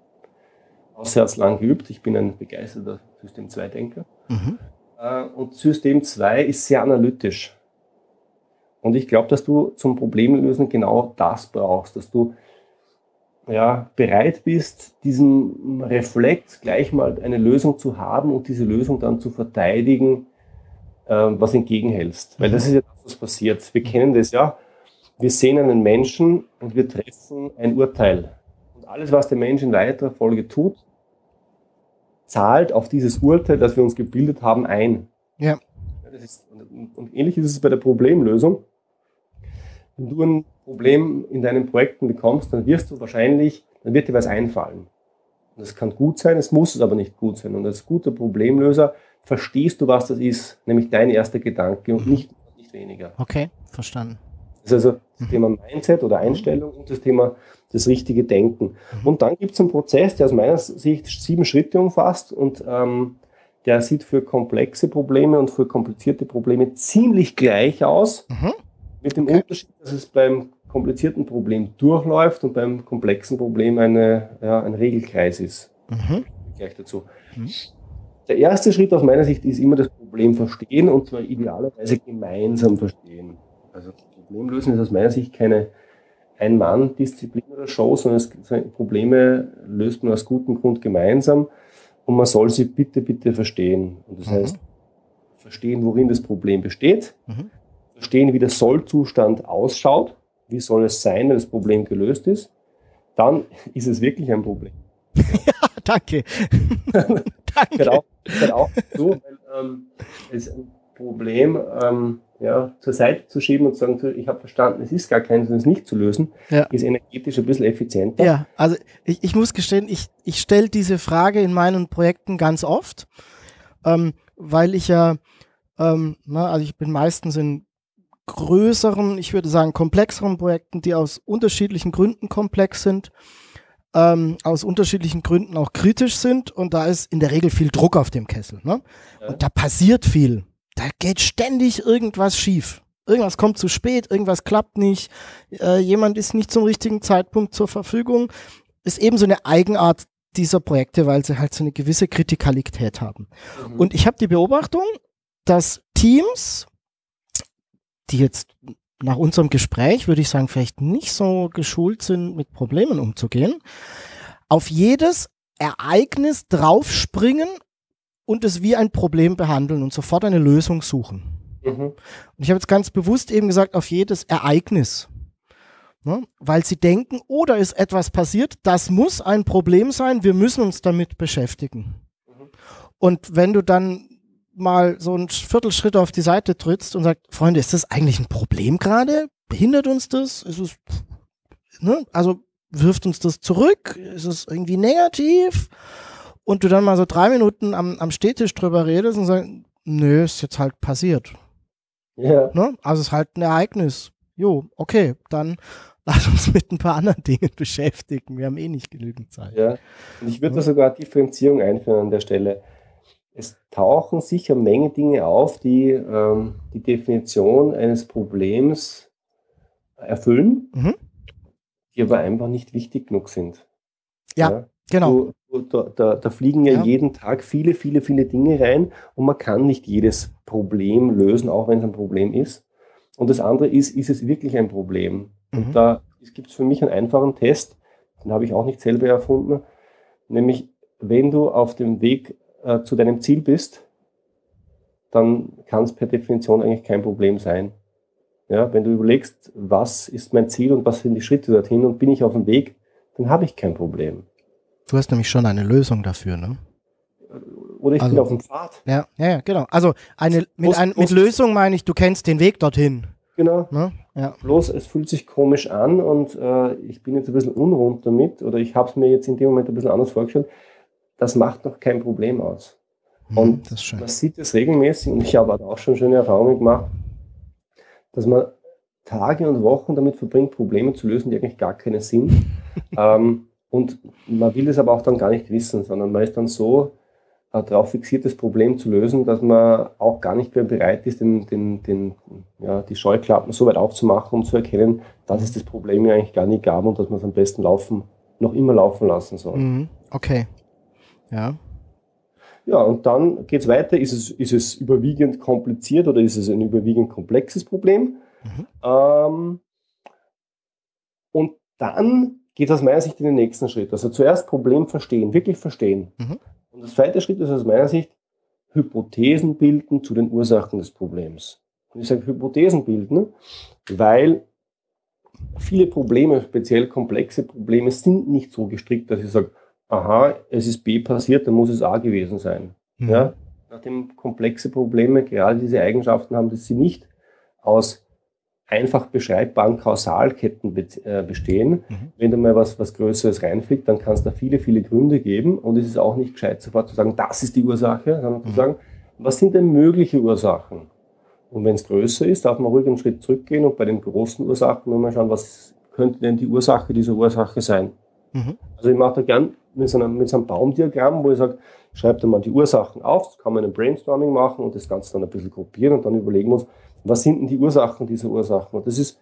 Außer er hat es lang geübt. Ich bin ein begeisterter System 2-Denker. Mhm. Äh, und System 2 ist sehr analytisch. Und ich glaube, dass du zum Problemlösen genau das brauchst, dass du ja, bereit bist, diesen Reflex gleich mal eine Lösung zu haben und diese Lösung dann zu verteidigen, äh, was entgegenhältst. Weil das ist ja das, was passiert. Wir kennen das ja. Wir sehen einen Menschen und wir treffen ein Urteil. Und alles, was der Mensch in weiterer Folge tut, zahlt auf dieses Urteil, das wir uns gebildet haben, ein. Ja. Ist, und ähnlich ist es bei der Problemlösung. Wenn du ein Problem in deinen Projekten bekommst, dann wirst du wahrscheinlich, dann wird dir was einfallen. Und das kann gut sein, es muss es aber nicht gut sein. Und als guter Problemlöser verstehst du, was das ist, nämlich dein erster Gedanke und nicht, nicht weniger. Okay, verstanden. Das ist also das mhm. Thema Mindset oder Einstellung und das Thema das richtige Denken. Mhm. Und dann gibt es einen Prozess, der aus meiner Sicht sieben Schritte umfasst und ähm, der sieht für komplexe Probleme und für komplizierte Probleme ziemlich gleich aus. Mhm. Mit dem okay. Unterschied, dass es beim komplizierten Problem durchläuft und beim komplexen Problem eine, ja, ein Regelkreis ist. Mhm. Gleich dazu. Mhm. Der erste Schritt aus meiner Sicht ist immer das Problem verstehen und zwar idealerweise gemeinsam verstehen. Also Problemlösen ist aus meiner Sicht keine Ein-Mann-Disziplin oder Show, sondern es, Probleme löst man aus gutem Grund gemeinsam und man soll sie bitte, bitte verstehen. Und das mhm. heißt, verstehen, worin das Problem besteht, mhm. verstehen, wie der Sollzustand ausschaut, wie soll es sein, wenn das Problem gelöst ist, dann *laughs* ist es wirklich ein Problem. ja, *laughs* danke. *laughs* danke. Gehört auch so, weil ähm, es Problem ähm, ja, zur Seite zu schieben und zu sagen, ich habe verstanden, es ist gar keins, es nicht zu lösen, ja. ist energetisch ein bisschen effizienter. Ja, also ich, ich muss gestehen, ich, ich stelle diese Frage in meinen Projekten ganz oft, ähm, weil ich ja, ähm, na, also ich bin meistens in größeren, ich würde sagen komplexeren Projekten, die aus unterschiedlichen Gründen komplex sind, ähm, aus unterschiedlichen Gründen auch kritisch sind und da ist in der Regel viel Druck auf dem Kessel. Ne? Ja. Und da passiert viel. Da geht ständig irgendwas schief. Irgendwas kommt zu spät, irgendwas klappt nicht, äh, jemand ist nicht zum richtigen Zeitpunkt zur Verfügung. Ist eben so eine Eigenart dieser Projekte, weil sie halt so eine gewisse Kritikalität haben. Mhm. Und ich habe die Beobachtung, dass Teams die jetzt nach unserem Gespräch, würde ich sagen, vielleicht nicht so geschult sind, mit Problemen umzugehen, auf jedes Ereignis draufspringen und es wie ein Problem behandeln und sofort eine Lösung suchen. Mhm. Und ich habe jetzt ganz bewusst eben gesagt, auf jedes Ereignis. Ne? Weil sie denken, oder oh, ist etwas passiert, das muss ein Problem sein, wir müssen uns damit beschäftigen. Mhm. Und wenn du dann mal so einen Viertelschritt auf die Seite trittst und sagst, Freunde, ist das eigentlich ein Problem gerade? Behindert uns das? Ist es, ne? Also wirft uns das zurück? Ist es irgendwie negativ? Und du dann mal so drei Minuten am, am Stehtisch drüber redest und sagst, nö, ist jetzt halt passiert. Ja. Ne? Also es ist halt ein Ereignis. Jo, okay, dann *laughs* lass uns mit ein paar anderen Dingen *laughs* beschäftigen. Wir haben eh nicht genügend Zeit. Ja, und ich würde da sogar Differenzierung einführen an der Stelle es tauchen sicher Menge Dinge auf, die ähm, die Definition eines Problems erfüllen, mhm. die aber einfach nicht wichtig genug sind. Ja, ja? genau. Du, da, da, da, fliegen ja, ja, jeden Tag viele, viele, viele Dinge rein und man kann nicht jedes Problem lösen, auch wenn es ein Problem ist. Und das andere ist, ist es wirklich ein Problem? Mhm. Und da gibt es für mich einen einfachen Test, den habe ich auch nicht selber erfunden, nämlich wenn du auf dem Weg äh, zu deinem Ziel bist, dann kann es per Definition eigentlich kein Problem sein. Ja, wenn du überlegst, was ist mein Ziel und was sind die Schritte dorthin und bin ich auf dem Weg, dann habe ich kein Problem. Du hast nämlich schon eine Lösung dafür, ne? Oder ich also, bin auf dem Pfad. Ja, ja, genau. Also eine, mit, ein, mit Lösung meine ich, du kennst den Weg dorthin. Genau. Ne? Ja. Bloß es fühlt sich komisch an und äh, ich bin jetzt ein bisschen unrund damit oder ich habe es mir jetzt in dem Moment ein bisschen anders vorgestellt das macht noch kein Problem aus. Mhm, und man sieht es regelmäßig, und ich habe auch schon schöne Erfahrungen gemacht, dass man Tage und Wochen damit verbringt, Probleme zu lösen, die eigentlich gar keinen Sinn. *laughs* ähm, und man will es aber auch dann gar nicht wissen, sondern man ist dann so äh, darauf fixiert, das Problem zu lösen, dass man auch gar nicht mehr bereit ist, den, den, den, ja, die Scheuklappen so weit aufzumachen, um zu erkennen, dass es das Problem ja eigentlich gar nicht gab und dass man es am besten laufen, noch immer laufen lassen soll. Mhm. Okay. Ja. Ja, und dann geht es weiter. Ist es, ist es überwiegend kompliziert oder ist es ein überwiegend komplexes Problem? Mhm. Ähm, und dann geht aus meiner Sicht in den nächsten Schritt. Also zuerst Problem verstehen, wirklich verstehen. Mhm. Und der zweite Schritt ist aus meiner Sicht Hypothesen bilden zu den Ursachen des Problems. Und ich sage Hypothesen bilden, weil viele Probleme, speziell komplexe Probleme, sind nicht so gestrickt, dass ich sage, aha, es ist B passiert, dann muss es A gewesen sein. Mhm. Ja? Nachdem komplexe Probleme gerade diese Eigenschaften haben, dass sie nicht aus einfach beschreibbaren Kausalketten äh, bestehen. Mhm. Wenn da mal was, was Größeres reinfliegt, dann kann es da viele, viele Gründe geben und es ist auch nicht gescheit sofort zu sagen, das ist die Ursache, sondern mhm. zu sagen, was sind denn mögliche Ursachen? Und wenn es größer ist, darf man ruhig einen Schritt zurückgehen und bei den großen Ursachen nur mal schauen, was könnte denn die Ursache dieser Ursache sein? Mhm. Also ich mache da gern mit so, einem, mit so einem Baumdiagramm, wo ich sage, schreibt da mal die Ursachen auf, kann man in einem Brainstorming machen und das Ganze dann ein bisschen gruppieren und dann überlegen wir uns, was sind denn die Ursachen dieser Ursachen? Und das ist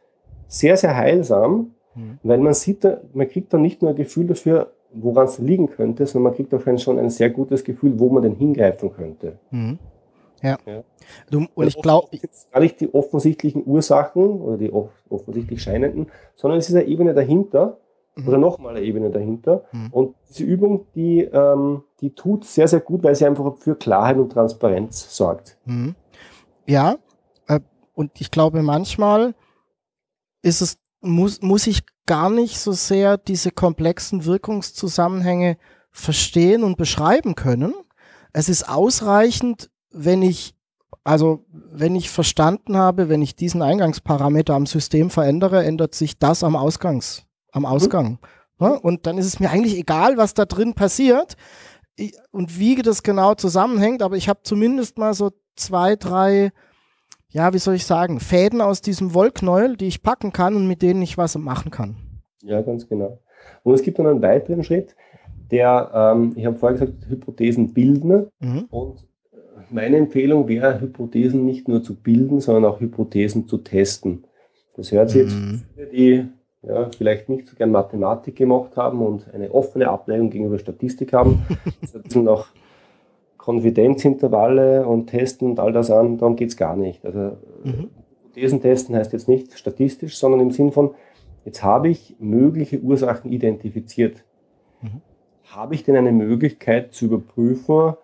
sehr, sehr heilsam, mhm. weil man sieht, man kriegt dann nicht nur ein Gefühl dafür, woran es liegen könnte, sondern man kriegt auch schon ein sehr gutes Gefühl, wo man denn hingreifen könnte. Mhm. Ja. ja. Du, und ich glaube. Gar nicht die offensichtlichen Ursachen oder die offensichtlich scheinenden, sondern es ist eine Ebene dahinter mhm. oder nochmal eine Ebene dahinter. Mhm. Und diese Übung, die, ähm, die tut sehr, sehr gut, weil sie einfach für Klarheit und Transparenz sorgt. Mhm. Ja, und ich glaube, manchmal ist es, muss, muss ich gar nicht so sehr diese komplexen Wirkungszusammenhänge verstehen und beschreiben können. Es ist ausreichend, wenn ich, also wenn ich verstanden habe, wenn ich diesen Eingangsparameter am System verändere, ändert sich das am Ausgangs, am mhm. Ausgang. Mhm. Und dann ist es mir eigentlich egal, was da drin passiert und wie das genau zusammenhängt, aber ich habe zumindest mal so zwei, drei ja, wie soll ich sagen, Fäden aus diesem Wollknäuel, die ich packen kann und mit denen ich was machen kann. Ja, ganz genau. Und es gibt dann einen weiteren Schritt, der, ähm, ich habe vorher gesagt, Hypothesen bilden. Mhm. Und äh, meine Empfehlung wäre, Hypothesen nicht nur zu bilden, sondern auch Hypothesen zu testen. Das hört sich mhm. jetzt viele, die ja, vielleicht nicht so gern Mathematik gemacht haben und eine offene Abneigung gegenüber Statistik haben. das ein bisschen *laughs* noch Konfidenzintervalle und testen und all das an, darum geht es gar nicht. Also mhm. Hypothesen testen heißt jetzt nicht statistisch, sondern im Sinn von, jetzt habe ich mögliche Ursachen identifiziert. Mhm. Habe ich denn eine Möglichkeit zu überprüfen,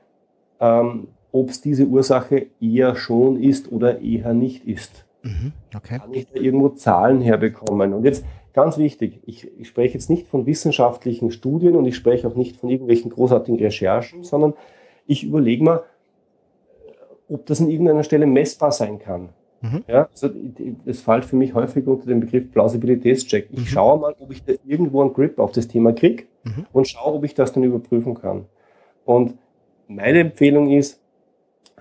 ähm, ob es diese Ursache eher schon ist oder eher nicht ist? Mhm. Okay. Kann ich da irgendwo Zahlen herbekommen? Und jetzt ganz wichtig, ich, ich spreche jetzt nicht von wissenschaftlichen Studien und ich spreche auch nicht von irgendwelchen großartigen Recherchen, sondern ich überlege mal, ob das an irgendeiner Stelle messbar sein kann. Mhm. Ja, also das fällt für mich häufig unter den Begriff Plausibilitätscheck. Ich mhm. schaue mal, ob ich da irgendwo einen Grip auf das Thema kriege mhm. und schaue, ob ich das dann überprüfen kann. Und meine Empfehlung ist,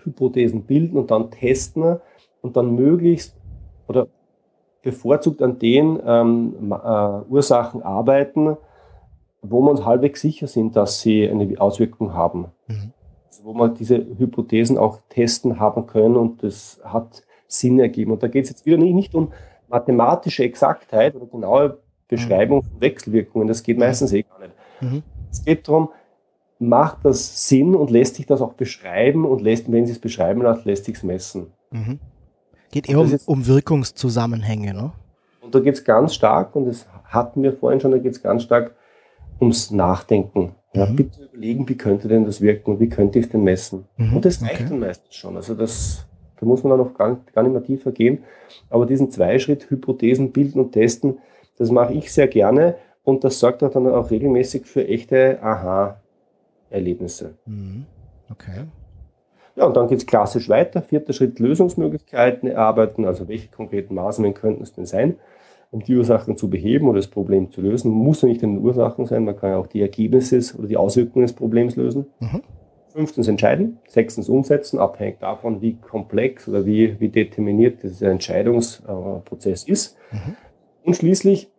Hypothesen bilden und dann testen und dann möglichst oder bevorzugt an den ähm, äh, Ursachen arbeiten, wo wir uns halbwegs sicher sind, dass sie eine Auswirkung haben. Mhm wo man diese Hypothesen auch testen haben können und das hat Sinn ergeben. Und da geht es jetzt wieder nicht, nicht um mathematische Exaktheit oder genaue Beschreibung von Wechselwirkungen, das geht meistens eh gar nicht. Mhm. Es geht darum, macht das Sinn und lässt sich das auch beschreiben und lässt, wenn sie es beschreiben lässt, lässt sich es messen. Mhm. Geht eher um, um Wirkungszusammenhänge, ne? Und da geht es ganz stark, und das hatten wir vorhin schon, da geht es ganz stark ums Nachdenken. Ja, mhm. bitte überlegen, wie könnte denn das wirken und wie könnte ich es denn messen. Mhm. Und das reicht okay. dann meistens schon. Also das, da muss man dann noch gar, gar nicht mehr tiefer gehen. Aber diesen Zweischritt, Hypothesen bilden und testen, das mache ich sehr gerne und das sorgt auch dann auch regelmäßig für echte Aha-Erlebnisse. Mhm. Okay. Ja, und dann geht es klassisch weiter. Vierter Schritt, Lösungsmöglichkeiten erarbeiten. Also welche konkreten Maßnahmen könnten es denn sein? Um die Ursachen zu beheben oder das Problem zu lösen. Muss ja nicht in den Ursachen sein, man kann ja auch die Ergebnisse oder die Auswirkungen des Problems lösen. Mhm. Fünftens entscheiden, sechstens umsetzen, abhängig davon, wie komplex oder wie, wie determiniert dieser Entscheidungsprozess ist. Mhm. Und schließlich,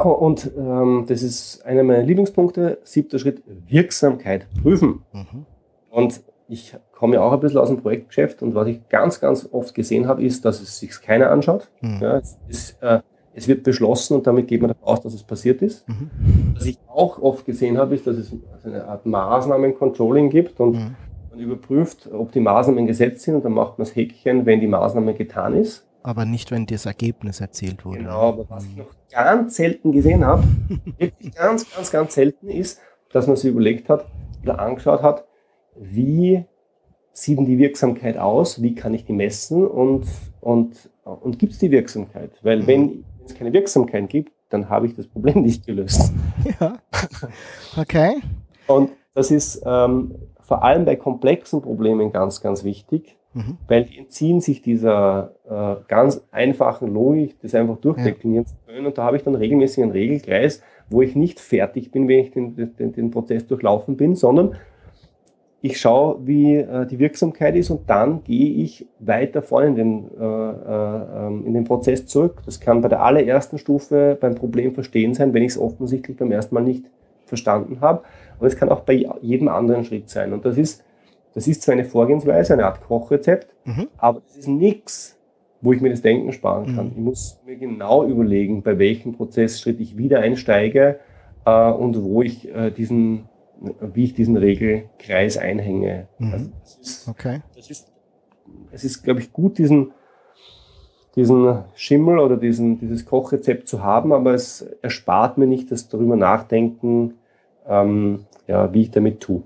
und ähm, das ist einer meiner Lieblingspunkte, siebter Schritt, Wirksamkeit prüfen. Mhm. Und ich komme ja auch ein bisschen aus dem Projektgeschäft und was ich ganz, ganz oft gesehen habe, ist, dass es sich keiner anschaut. Mhm. Ja, es, ist, äh, es, wird beschlossen und damit geht man davon aus, dass es passiert ist. Mhm. Was ich auch oft gesehen habe, ist, dass es eine Art Maßnahmen-Controlling gibt und mhm. man überprüft, ob die Maßnahmen gesetzt sind und dann macht man das Häkchen, wenn die Maßnahme getan ist. aber nicht, wenn das Ergebnis erzielt wurde. Genau, aber was ich noch ganz selten gesehen habe, *laughs* wirklich ganz, ganz, ganz selten ist, dass man sich überlegt hat oder angeschaut hat, wie sieht denn die Wirksamkeit aus, wie kann ich die messen und, und, und gibt es die Wirksamkeit? Weil mhm. wenn es keine Wirksamkeit gibt, dann habe ich das Problem *laughs* nicht gelöst. Ja. Okay. Und das ist ähm, vor allem bei komplexen Problemen ganz, ganz wichtig, mhm. weil die entziehen sich dieser äh, ganz einfachen Logik, das einfach durchdeklinieren ja. zu können. Und da habe ich dann regelmäßig einen Regelkreis, wo ich nicht fertig bin, wenn ich den, den, den Prozess durchlaufen bin, sondern ich schaue, wie äh, die Wirksamkeit ist und dann gehe ich weiter vorne in den, äh, äh, ähm, in den Prozess zurück. Das kann bei der allerersten Stufe beim Problem verstehen sein, wenn ich es offensichtlich beim ersten Mal nicht verstanden habe. Und es kann auch bei jedem anderen Schritt sein. Und das ist, das ist zwar eine Vorgehensweise, eine Art Kochrezept, mhm. aber das ist nichts, wo ich mir das Denken sparen kann. Mhm. Ich muss mir genau überlegen, bei welchem Prozessschritt ich wieder einsteige äh, und wo ich äh, diesen wie ich diesen Regelkreis einhänge. Mhm. Also das ist, okay. das ist, es ist, glaube ich, gut, diesen, diesen Schimmel oder diesen, dieses Kochrezept zu haben, aber es erspart mir nicht das darüber nachdenken, ähm, ja, wie ich damit tue.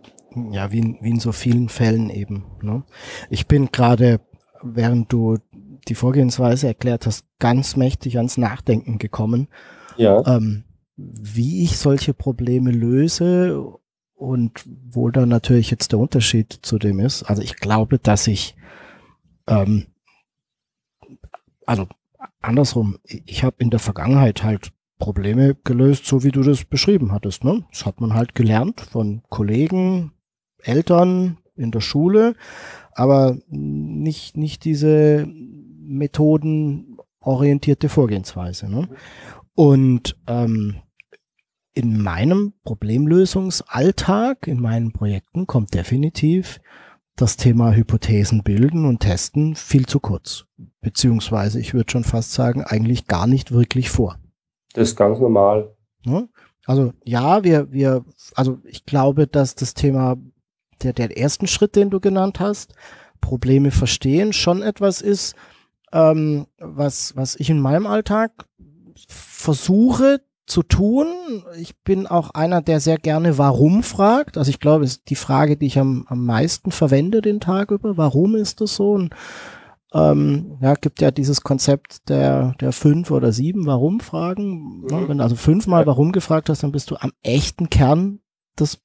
Ja, wie in, wie in so vielen Fällen eben. Ne? Ich bin gerade, während du die Vorgehensweise erklärt hast, ganz mächtig ans Nachdenken gekommen. Ja. Ähm, wie ich solche Probleme löse und wo dann natürlich jetzt der Unterschied zu dem ist, also ich glaube, dass ich, ähm, also andersrum, ich habe in der Vergangenheit halt Probleme gelöst, so wie du das beschrieben hattest. Ne? Das hat man halt gelernt von Kollegen, Eltern in der Schule, aber nicht, nicht diese methodenorientierte Vorgehensweise. Ne? Und ähm, in meinem Problemlösungsalltag, in meinen Projekten kommt definitiv das Thema Hypothesen bilden und testen viel zu kurz. Beziehungsweise, ich würde schon fast sagen, eigentlich gar nicht wirklich vor. Das ist ganz normal. Also ja, wir, wir, also ich glaube, dass das Thema der, der ersten Schritt, den du genannt hast, Probleme verstehen, schon etwas ist, ähm, was, was ich in meinem Alltag versuche zu tun. Ich bin auch einer, der sehr gerne warum fragt. Also ich glaube, es ist die Frage, die ich am, am meisten verwende den Tag über. Warum ist das so? Und ähm, ja, gibt ja dieses Konzept der, der fünf oder sieben Warum-Fragen. Mhm. Wenn du also fünfmal Warum gefragt hast, dann bist du am echten Kern des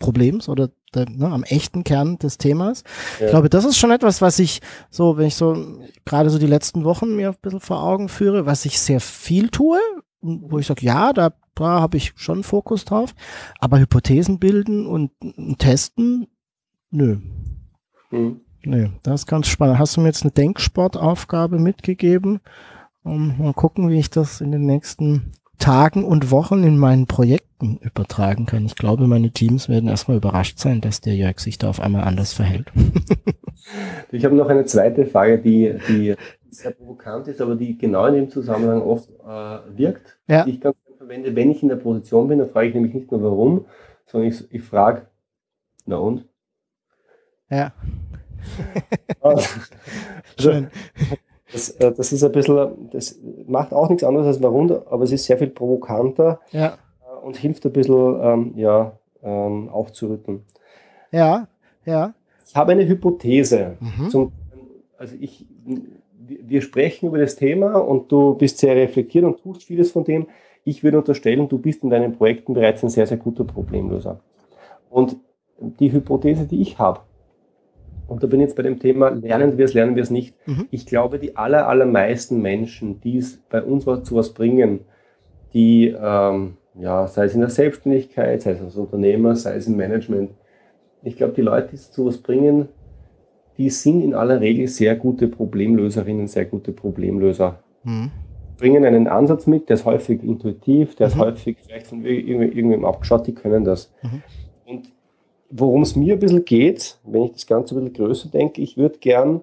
Problems oder der, ne, am echten Kern des Themas. Ja. Ich glaube, das ist schon etwas, was ich so, wenn ich so gerade so die letzten Wochen mir ein bisschen vor Augen führe, was ich sehr viel tue, wo ich sage, ja, da, da habe ich schon Fokus drauf, aber Hypothesen bilden und, und testen, nö. Mhm. Nö, das ist ganz spannend. Hast du mir jetzt eine Denksportaufgabe mitgegeben? Um, mal gucken, wie ich das in den nächsten Tagen und Wochen in meinen Projekten übertragen kann. Ich glaube, meine Teams werden erstmal überrascht sein, dass der Jörg sich da auf einmal anders verhält. *laughs* ich habe noch eine zweite Frage, die, die sehr provokant ist, aber die genau in dem Zusammenhang oft äh, wirkt, ja. die ich ganz gerne verwende, wenn ich in der Position bin, dann frage ich nämlich nicht nur warum, sondern ich, ich frage, na und? Ja. *laughs* also, das, äh, das ist ein bisschen, das macht auch nichts anderes als warum, aber es ist sehr viel provokanter ja. Äh, und hilft ein bisschen, ähm, ja, ähm, aufzurütteln. Ja, ja. Ich habe eine Hypothese. Mhm. Zum, also ich wir sprechen über das Thema und du bist sehr reflektiert und tust vieles von dem. Ich würde unterstellen, du bist in deinen Projekten bereits ein sehr, sehr guter Problemlöser. Und die Hypothese, die ich habe, und da bin ich jetzt bei dem Thema, lernen wir es, lernen wir es nicht. Mhm. Ich glaube, die aller, allermeisten Menschen, die es bei uns zu was bringen, die, ähm, ja, sei es in der Selbstständigkeit, sei es als Unternehmer, sei es im Management, ich glaube, die Leute, die es zu was bringen, die sind in aller Regel sehr gute Problemlöserinnen, sehr gute Problemlöser. Mhm. Bringen einen Ansatz mit, der ist häufig intuitiv, der ist mhm. häufig vielleicht von irgendwem abgeschaut, die können das. Mhm. Und worum es mir ein bisschen geht, wenn ich das Ganze ein bisschen größer denke, ich würde gern,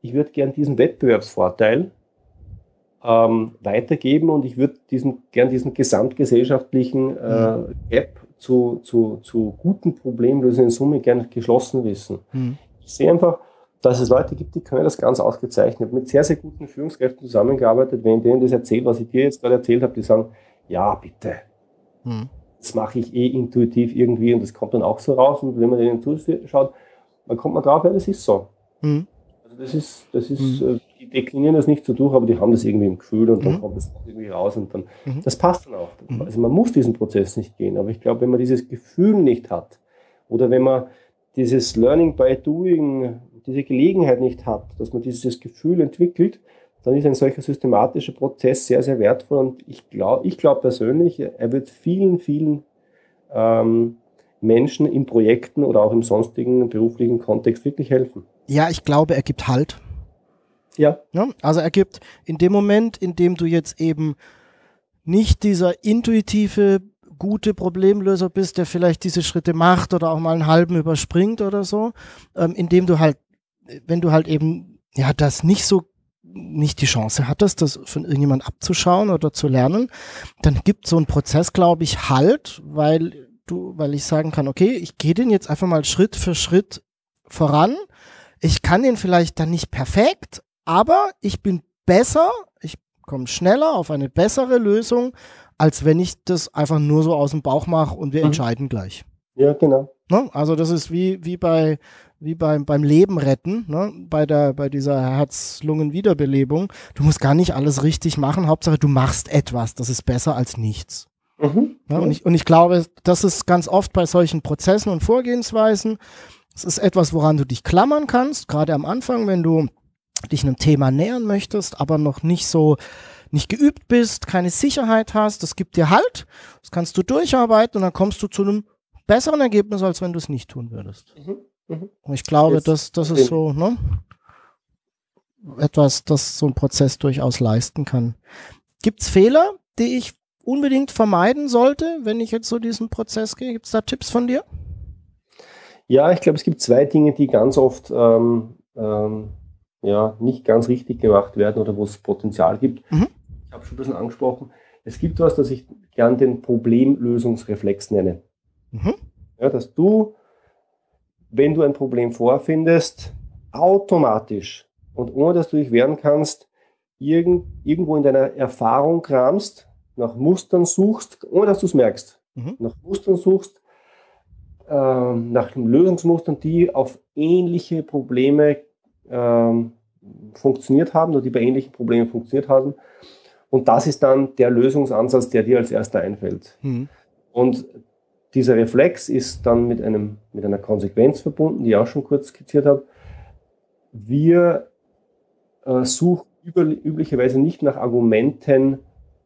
ich würde gern diesen Wettbewerbsvorteil ähm, weitergeben und ich würde diesen, gern diesen gesamtgesellschaftlichen äh, mhm. Gap zu, zu, zu guten Problemlösungen in Summe gern geschlossen wissen. Mhm. Ich sehe einfach, dass es Leute gibt, die können das ganz ausgezeichnet. Mit sehr, sehr guten Führungskräften zusammengearbeitet. Wenn ich denen das erzählt, was ich dir jetzt gerade erzählt habe, die sagen, ja, bitte. Hm. Das mache ich eh intuitiv irgendwie und das kommt dann auch so raus. Und wenn man denen zuschaut, dann kommt man drauf, ja, das ist so. Hm. Also das ist, das ist, hm. Äh, die deklinieren das nicht so durch, aber die haben das irgendwie im Gefühl und dann hm. kommt es irgendwie raus und dann, mhm. das passt dann auch. Mhm. Also man muss diesen Prozess nicht gehen, aber ich glaube, wenn man dieses Gefühl nicht hat oder wenn man dieses Learning by Doing diese Gelegenheit nicht hat, dass man dieses Gefühl entwickelt, dann ist ein solcher systematischer Prozess sehr, sehr wertvoll. Und ich glaube ich glaub persönlich, er wird vielen, vielen ähm, Menschen in Projekten oder auch im sonstigen beruflichen Kontext wirklich helfen. Ja, ich glaube, er gibt Halt. Ja. ja. Also er gibt in dem Moment, in dem du jetzt eben nicht dieser intuitive, gute Problemlöser bist, der vielleicht diese Schritte macht oder auch mal einen halben überspringt oder so, ähm, indem du halt wenn du halt eben ja das nicht so nicht die Chance hattest, das von irgendjemand abzuschauen oder zu lernen, dann gibt so ein Prozess, glaube ich, halt, weil du, weil ich sagen kann, okay, ich gehe den jetzt einfach mal Schritt für Schritt voran. Ich kann den vielleicht dann nicht perfekt, aber ich bin besser, ich komme schneller auf eine bessere Lösung, als wenn ich das einfach nur so aus dem Bauch mache und wir mhm. entscheiden gleich. Ja, genau. Ne? Also das ist wie, wie bei wie beim, beim Leben retten, ne? bei, der, bei dieser Herz-Lungen-Wiederbelebung. Du musst gar nicht alles richtig machen. Hauptsache, du machst etwas. Das ist besser als nichts. Mhm. Ja, und, ich, und ich glaube, das ist ganz oft bei solchen Prozessen und Vorgehensweisen. Es ist etwas, woran du dich klammern kannst, gerade am Anfang, wenn du dich einem Thema nähern möchtest, aber noch nicht so nicht geübt bist, keine Sicherheit hast, das gibt dir Halt, das kannst du durcharbeiten und dann kommst du zu einem besseren Ergebnis, als wenn du es nicht tun würdest. Mhm. Mhm. Ich glaube, das, das ist so, ne? Etwas, das so ein Prozess durchaus leisten kann. Gibt es Fehler, die ich unbedingt vermeiden sollte, wenn ich jetzt so diesen Prozess gehe? Gibt es da Tipps von dir? Ja, ich glaube, es gibt zwei Dinge, die ganz oft ähm, ähm, ja, nicht ganz richtig gemacht werden oder wo es Potenzial gibt. Mhm. Ich habe schon ein bisschen angesprochen. Es gibt was, das ich gern den Problemlösungsreflex nenne. Mhm. Ja, dass du wenn du ein Problem vorfindest, automatisch und ohne dass du dich wehren kannst, irgend, irgendwo in deiner Erfahrung kramst, nach Mustern suchst, ohne dass du es merkst, mhm. nach Mustern suchst, äh, nach Lösungsmustern, die auf ähnliche Probleme äh, funktioniert haben oder die bei ähnlichen Problemen funktioniert haben. Und das ist dann der Lösungsansatz, der dir als erster einfällt. Mhm. Und dieser Reflex ist dann mit, einem, mit einer Konsequenz verbunden, die ich auch schon kurz skizziert habe. Wir äh, suchen über, üblicherweise nicht nach Argumenten,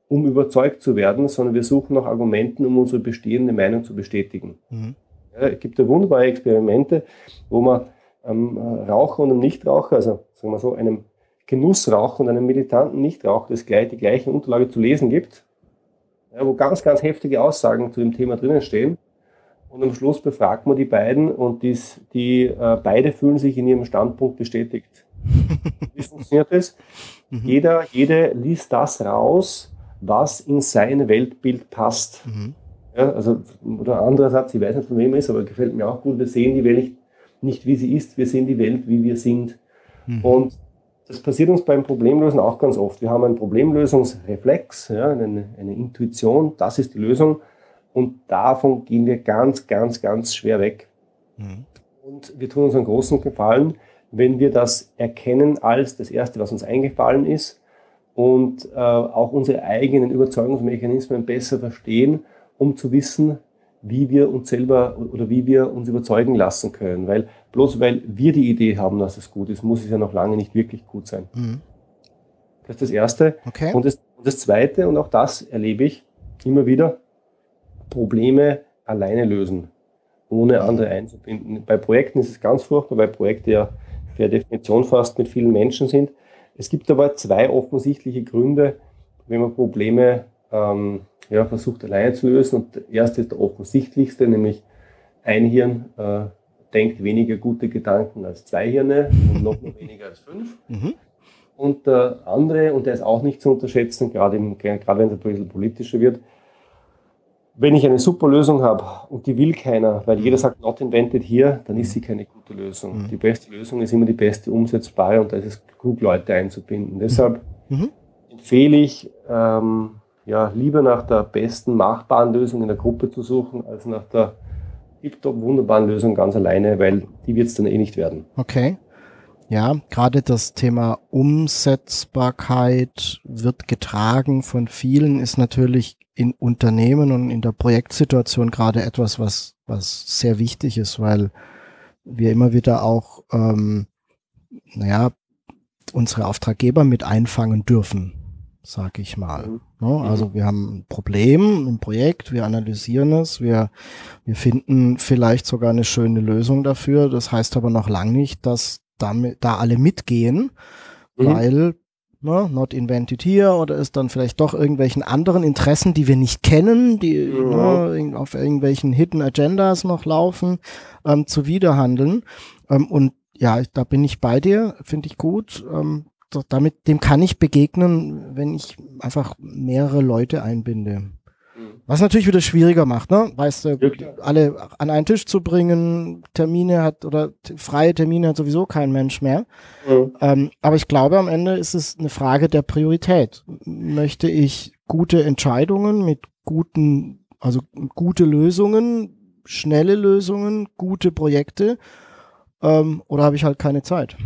um überzeugt zu werden, sondern wir suchen nach Argumenten, um unsere bestehende Meinung zu bestätigen. Mhm. Ja, es gibt ja wunderbare Experimente, wo man ähm, Raucher und einem Nichtraucher, also sagen wir so, einem Genussraucher und einem militanten Nichtraucher das gleich, die gleiche Unterlage zu lesen gibt ja, wo ganz, ganz heftige Aussagen zu dem Thema drinnen stehen. Und am Schluss befragt man die beiden und dies, die äh, beide fühlen sich in ihrem Standpunkt bestätigt. *laughs* Wie funktioniert das? Mhm. Jeder, jede liest das raus, was in sein Weltbild passt. Mhm. Ja, also, oder ein anderer Satz, ich weiß nicht von wem er ist, aber gefällt mir auch gut. Wir sehen die Welt nicht, wie sie ist, wir sehen die Welt, wie wir sind. Mhm. Und das passiert uns beim Problemlösen auch ganz oft. Wir haben einen Problemlösungsreflex, ja, eine, eine Intuition, das ist die Lösung. Und davon gehen wir ganz, ganz, ganz schwer weg. Mhm. Und wir tun uns einen großen Gefallen, wenn wir das erkennen als das Erste, was uns eingefallen ist und äh, auch unsere eigenen Überzeugungsmechanismen besser verstehen, um zu wissen, wie wir uns selber oder wie wir uns überzeugen lassen können. Weil bloß weil wir die Idee haben, dass es gut ist, muss es ja noch lange nicht wirklich gut sein. Mhm. Das ist das Erste. Okay. Und, das, und das Zweite, und auch das erlebe ich immer wieder, Probleme alleine lösen, ohne andere einzubinden. Bei Projekten ist es ganz furchtbar, weil Projekte ja per Definition fast mit vielen Menschen sind. Es gibt aber zwei offensichtliche Gründe, wenn man Probleme ähm, ja, versucht alleine zu lösen. Und der erste ist der offensichtlichste, nämlich ein Hirn äh, denkt weniger gute Gedanken als zwei Hirne und noch *laughs* weniger als fünf. Mhm. Und der andere, und der ist auch nicht zu unterschätzen, gerade, im, gerade wenn es ein bisschen politischer wird, wenn ich eine super Lösung habe und die will keiner, weil jeder sagt not invented here, dann ist sie keine gute Lösung. Mhm. Die beste Lösung ist immer die beste umsetzbare und da ist es klug, Leute einzubinden. Deshalb mhm. empfehle ich, ähm, ja, lieber nach der besten machbaren Lösung in der Gruppe zu suchen, als nach der tiptop wunderbaren Lösung ganz alleine, weil die wird es dann eh nicht werden. Okay. Ja, gerade das Thema Umsetzbarkeit wird getragen von vielen, ist natürlich in Unternehmen und in der Projektsituation gerade etwas, was, was sehr wichtig ist, weil wir immer wieder auch, ähm, naja, unsere Auftraggeber mit einfangen dürfen, sag ich mal. Mhm. Ne? Also wir haben ein Problem im Projekt, wir analysieren es, wir, wir finden vielleicht sogar eine schöne Lösung dafür. Das heißt aber noch lange nicht, dass damit, da alle mitgehen, mhm. weil ne, not invented here oder ist dann vielleicht doch irgendwelchen anderen Interessen, die wir nicht kennen, die ja. ne, auf irgendwelchen Hidden Agendas noch laufen, ähm, zuwiderhandeln. Ähm, und ja, da bin ich bei dir, finde ich gut. Ähm, damit, dem kann ich begegnen, wenn ich einfach mehrere Leute einbinde. Was natürlich wieder schwieriger macht, ne? Weißt du, ja, alle an einen Tisch zu bringen, Termine hat oder freie Termine hat sowieso kein Mensch mehr. Mhm. Ähm, aber ich glaube, am Ende ist es eine Frage der Priorität. Möchte ich gute Entscheidungen mit guten, also gute Lösungen, schnelle Lösungen, gute Projekte, ähm, oder habe ich halt keine Zeit?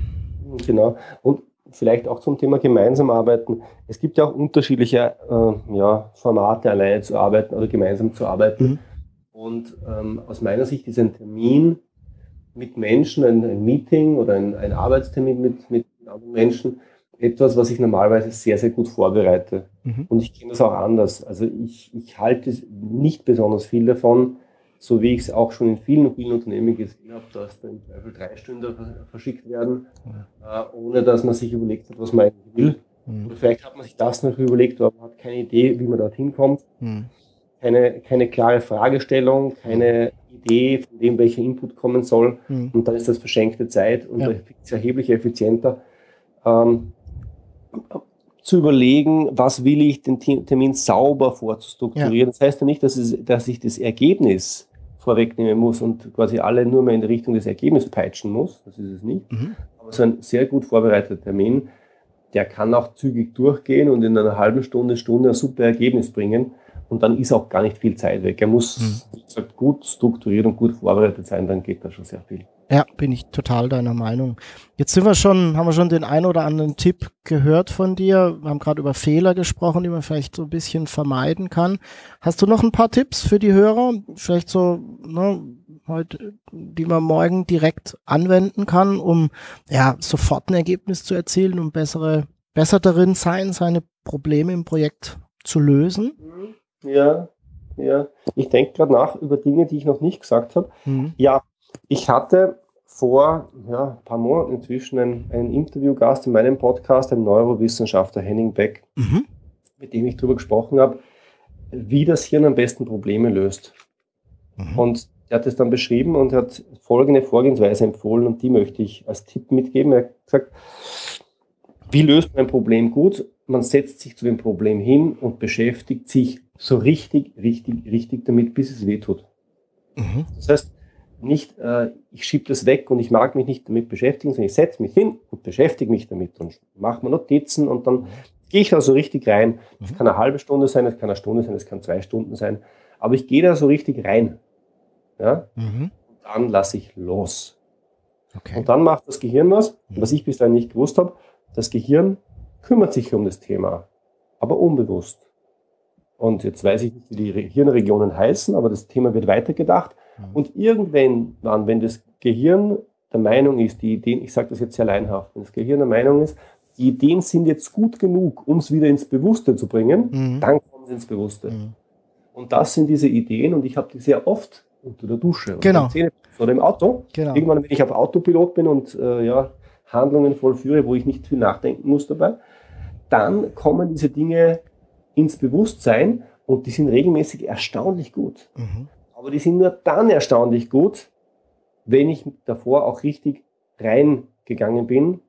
Genau. Und vielleicht auch zum Thema gemeinsam arbeiten. Es gibt ja auch unterschiedliche äh, ja, Formate, alleine zu arbeiten oder gemeinsam zu arbeiten. Mhm. Und ähm, aus meiner Sicht ist ein Termin mit Menschen, ein, ein Meeting oder ein, ein, Arbeitstermin mit, mit anderen Menschen etwas, was ich normalerweise sehr, sehr gut vorbereite. Mhm. Und ich kenne das auch anders. Also ich, ich halte nicht besonders viel davon, so wie ich es auch schon in vielen, vielen Unternehmen gesehen habe, dass da im Zweifel drei Stunden verschickt werden, äh, ohne dass man sich überlegt hat, was man eigentlich will. Mhm. Oder vielleicht hat man sich das noch überlegt, aber man hat keine Idee, wie man dorthin kommt. Mhm. Keine, keine klare Fragestellung, keine Idee, von dem welcher Input kommen soll. Mhm. Und dann ist das verschenkte Zeit und ja. da ist es erheblich effizienter. Ähm, zu überlegen, was will ich, den Termin sauber vorzustrukturieren. Ja. Das heißt ja nicht, dass, es, dass ich das Ergebnis vorwegnehmen muss und quasi alle nur mehr in die Richtung des Ergebnisses peitschen muss. Das ist es nicht. Mhm. Aber so ein sehr gut vorbereiteter Termin, der kann auch zügig durchgehen und in einer halben Stunde, Stunde ein super Ergebnis bringen. Und dann ist auch gar nicht viel Zeit weg. Er muss, mhm. gut strukturiert und gut vorbereitet sein, dann geht da schon sehr viel. Ja, bin ich total deiner Meinung. Jetzt sind wir schon, haben wir schon den ein oder anderen Tipp gehört von dir. Wir haben gerade über Fehler gesprochen, die man vielleicht so ein bisschen vermeiden kann. Hast du noch ein paar Tipps für die Hörer? Vielleicht so, ne, heute, die man morgen direkt anwenden kann, um ja sofort ein Ergebnis zu erzielen, um bessere, besser darin sein, seine Probleme im Projekt zu lösen? Ja, ja. Ich denke gerade nach über Dinge, die ich noch nicht gesagt habe. Mhm. Ja, ich hatte vor ja, ein paar Monaten inzwischen einen, einen Interviewgast in meinem Podcast, ein Neurowissenschaftler Henning Beck, mhm. mit dem ich darüber gesprochen habe, wie das Hirn am besten Probleme löst. Mhm. Und er hat es dann beschrieben und hat folgende Vorgehensweise empfohlen und die möchte ich als Tipp mitgeben. Er hat gesagt, wie löst man ein Problem gut? Man setzt sich zu dem Problem hin und beschäftigt sich so richtig, richtig, richtig damit, bis es wehtut. Mhm. Das heißt, nicht, äh, ich schiebe das weg und ich mag mich nicht damit beschäftigen, sondern ich setze mich hin und beschäftige mich damit und mache mir Notizen und dann gehe ich da so richtig rein. Es mhm. kann eine halbe Stunde sein, es kann eine Stunde sein, es kann zwei Stunden sein, aber ich gehe da so richtig rein. Ja? Mhm. Und dann lasse ich los. Okay. Und dann macht das Gehirn was, mhm. was ich bis dahin nicht gewusst habe. Das Gehirn kümmert sich um das Thema, aber unbewusst. Und jetzt weiß ich nicht, wie die Hirnregionen heißen, aber das Thema wird weitergedacht. Mhm. Und irgendwann, wenn das Gehirn der Meinung ist, die Ideen, ich sage das jetzt sehr leinhaft, wenn das Gehirn der Meinung ist, die Ideen sind jetzt gut genug, um es wieder ins Bewusste zu bringen, mhm. dann kommen sie ins Bewusste. Mhm. Und das sind diese Ideen und ich habe die sehr oft unter der Dusche genau. oder, oder im Auto. Genau. Irgendwann, wenn ich auf Autopilot bin und äh, ja, Handlungen vollführe, wo ich nicht viel nachdenken muss dabei, dann kommen diese Dinge ins Bewusstsein und die sind regelmäßig erstaunlich gut. Mhm. Aber die sind nur dann erstaunlich gut, wenn ich davor auch richtig reingegangen bin.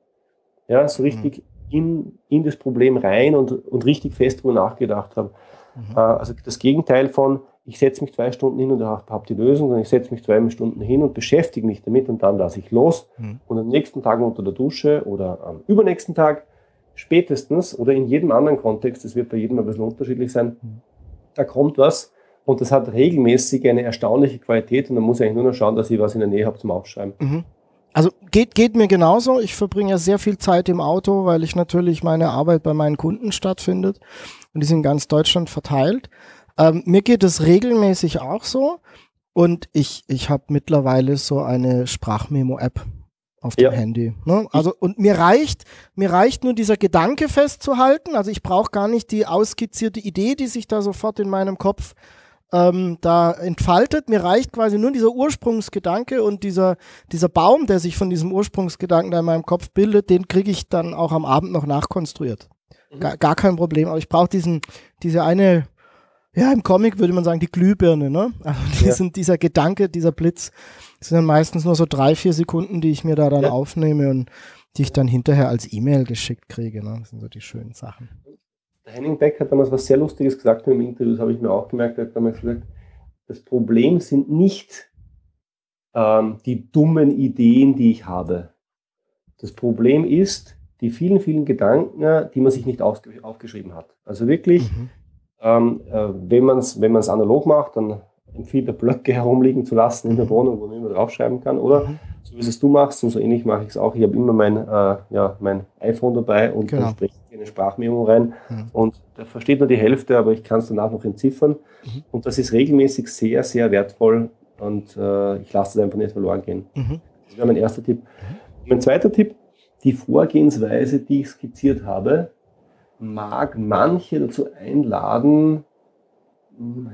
Ja, so richtig mhm. in, in das Problem rein und, und richtig fest drüber nachgedacht habe. Mhm. Äh, also das Gegenteil von, ich setze mich zwei Stunden hin und habe hab die Lösung, sondern ich setze mich zwei Stunden hin und beschäftige mich damit und dann lasse ich los. Mhm. Und am nächsten Tag unter der Dusche oder am übernächsten Tag spätestens oder in jedem anderen Kontext, das wird bei jedem ein bisschen unterschiedlich sein, mhm. da kommt was und das hat regelmäßig eine erstaunliche Qualität und dann muss ich eigentlich nur noch schauen, dass ich was in der Nähe habe zum Aufschreiben. Mhm. Also geht, geht mir genauso. Ich verbringe ja sehr viel Zeit im Auto, weil ich natürlich meine Arbeit bei meinen Kunden stattfindet und die sind in ganz Deutschland verteilt. Ähm, mir geht es regelmäßig auch so und ich, ich habe mittlerweile so eine Sprachmemo-App auf dem ja. Handy. Ne? Also und mir reicht, mir reicht nur dieser Gedanke festzuhalten. Also ich brauche gar nicht die ausskizzierte Idee, die sich da sofort in meinem Kopf ähm, da entfaltet. Mir reicht quasi nur dieser Ursprungsgedanke und dieser, dieser Baum, der sich von diesem Ursprungsgedanken da in meinem Kopf bildet, den kriege ich dann auch am Abend noch nachkonstruiert. Mhm. Gar, gar kein Problem. Aber ich brauche diesen, diese eine, ja, im Comic würde man sagen, die Glühbirne, ne? *laughs* Also diesen, ja. dieser Gedanke, dieser Blitz, sind dann meistens nur so drei, vier Sekunden, die ich mir da dann ja. aufnehme und die ich dann hinterher als E-Mail geschickt kriege. Ne? Das sind so die schönen Sachen. Der Henning Beck hat damals was sehr Lustiges gesagt im Interview, das habe ich mir auch gemerkt. Er hat damals gesagt, das Problem sind nicht ähm, die dummen Ideen, die ich habe. Das Problem ist die vielen, vielen Gedanken, die man sich nicht aufgeschrieben hat. Also wirklich, mhm. ähm, äh, wenn man es wenn analog macht, dann empfiehlt er Blöcke *laughs* herumliegen zu lassen in der mhm. Wohnung, wo man immer draufschreiben kann. Oder mhm. so wie es du machst und so ähnlich mache ich es auch. Ich habe immer mein, äh, ja, mein iPhone dabei und genau. dann spreche ich eine Sprachmemo rein. Mhm. Und da versteht nur die Hälfte, aber ich kann es danach noch entziffern. Mhm. Und das ist regelmäßig sehr, sehr wertvoll und äh, ich lasse es einfach nicht verloren gehen. Mhm. Das wäre mein erster Tipp. Mhm. Mein zweiter Tipp, die Vorgehensweise, die ich skizziert habe, mag manche dazu einladen,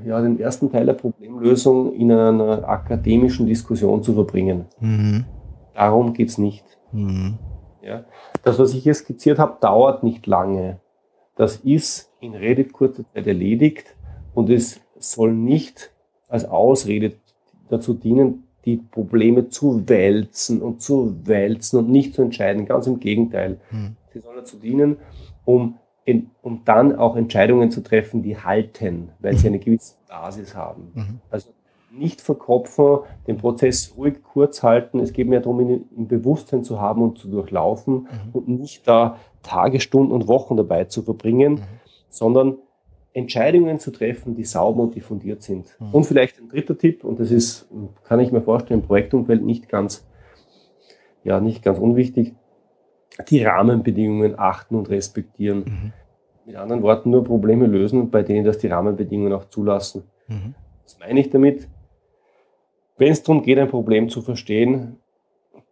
ja, den ersten Teil der Problemlösung in einer akademischen Diskussion zu verbringen. Mhm. Darum geht es nicht. Mhm. Ja, das, was ich hier skizziert habe, dauert nicht lange. Das ist in relativ kurzer Zeit erledigt und es soll nicht als Ausrede dazu dienen, die Probleme zu wälzen und zu wälzen und nicht zu entscheiden. Ganz im Gegenteil. Mhm. Sie sollen dazu dienen, um in, um dann auch Entscheidungen zu treffen, die halten, weil sie mhm. eine gewisse Basis haben. Mhm. Also nicht verkopfen, den Prozess ruhig kurz halten. Es geht mehr darum, ihn im Bewusstsein zu haben und zu durchlaufen mhm. und nicht da Tage, Stunden und Wochen dabei zu verbringen, mhm. sondern Entscheidungen zu treffen, die sauber und diffundiert sind. Mhm. Und vielleicht ein dritter Tipp, und das ist, kann ich mir vorstellen, im Projektumfeld nicht ganz, ja, nicht ganz unwichtig, die Rahmenbedingungen achten und respektieren. Mhm. Mit anderen Worten, nur Probleme lösen, bei denen das die Rahmenbedingungen auch zulassen. Mhm. Was meine ich damit? Wenn es darum geht, ein Problem zu verstehen,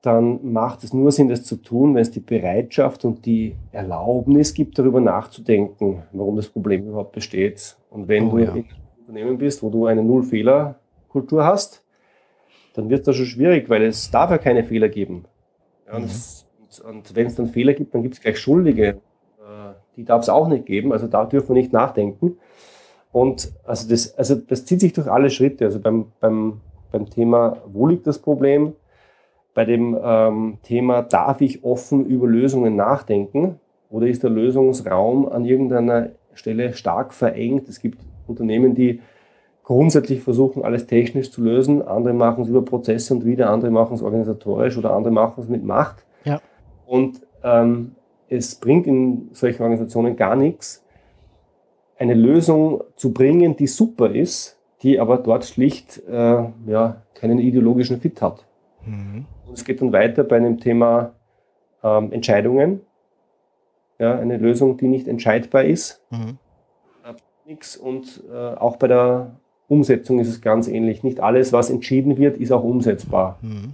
dann macht es nur Sinn, das zu tun, wenn es die Bereitschaft und die Erlaubnis gibt, darüber nachzudenken, warum das Problem überhaupt besteht. Und wenn oh, du ja. in einem Unternehmen bist, wo du eine Null-Fehler-Kultur hast, dann wird das schon schwierig, weil es darf ja keine Fehler geben. Ja, mhm. das, und wenn es dann Fehler gibt, dann gibt es gleich Schuldige die darf es auch nicht geben. Also da dürfen wir nicht nachdenken. Und also das, also das zieht sich durch alle Schritte. Also beim, beim, beim Thema, wo liegt das Problem? Bei dem ähm, Thema, darf ich offen über Lösungen nachdenken? Oder ist der Lösungsraum an irgendeiner Stelle stark verengt? Es gibt Unternehmen, die grundsätzlich versuchen, alles technisch zu lösen. Andere machen es über Prozesse und wieder, andere machen es organisatorisch oder andere machen es mit Macht. Ja. Und ähm, es bringt in solchen Organisationen gar nichts, eine Lösung zu bringen, die super ist, die aber dort schlicht äh, ja, keinen ideologischen Fit hat. Mhm. Und es geht dann weiter bei einem Thema ähm, Entscheidungen. Ja, eine Lösung, die nicht entscheidbar ist. Mhm. Nichts. Und äh, auch bei der Umsetzung ist es ganz ähnlich. Nicht alles, was entschieden wird, ist auch umsetzbar. Mhm.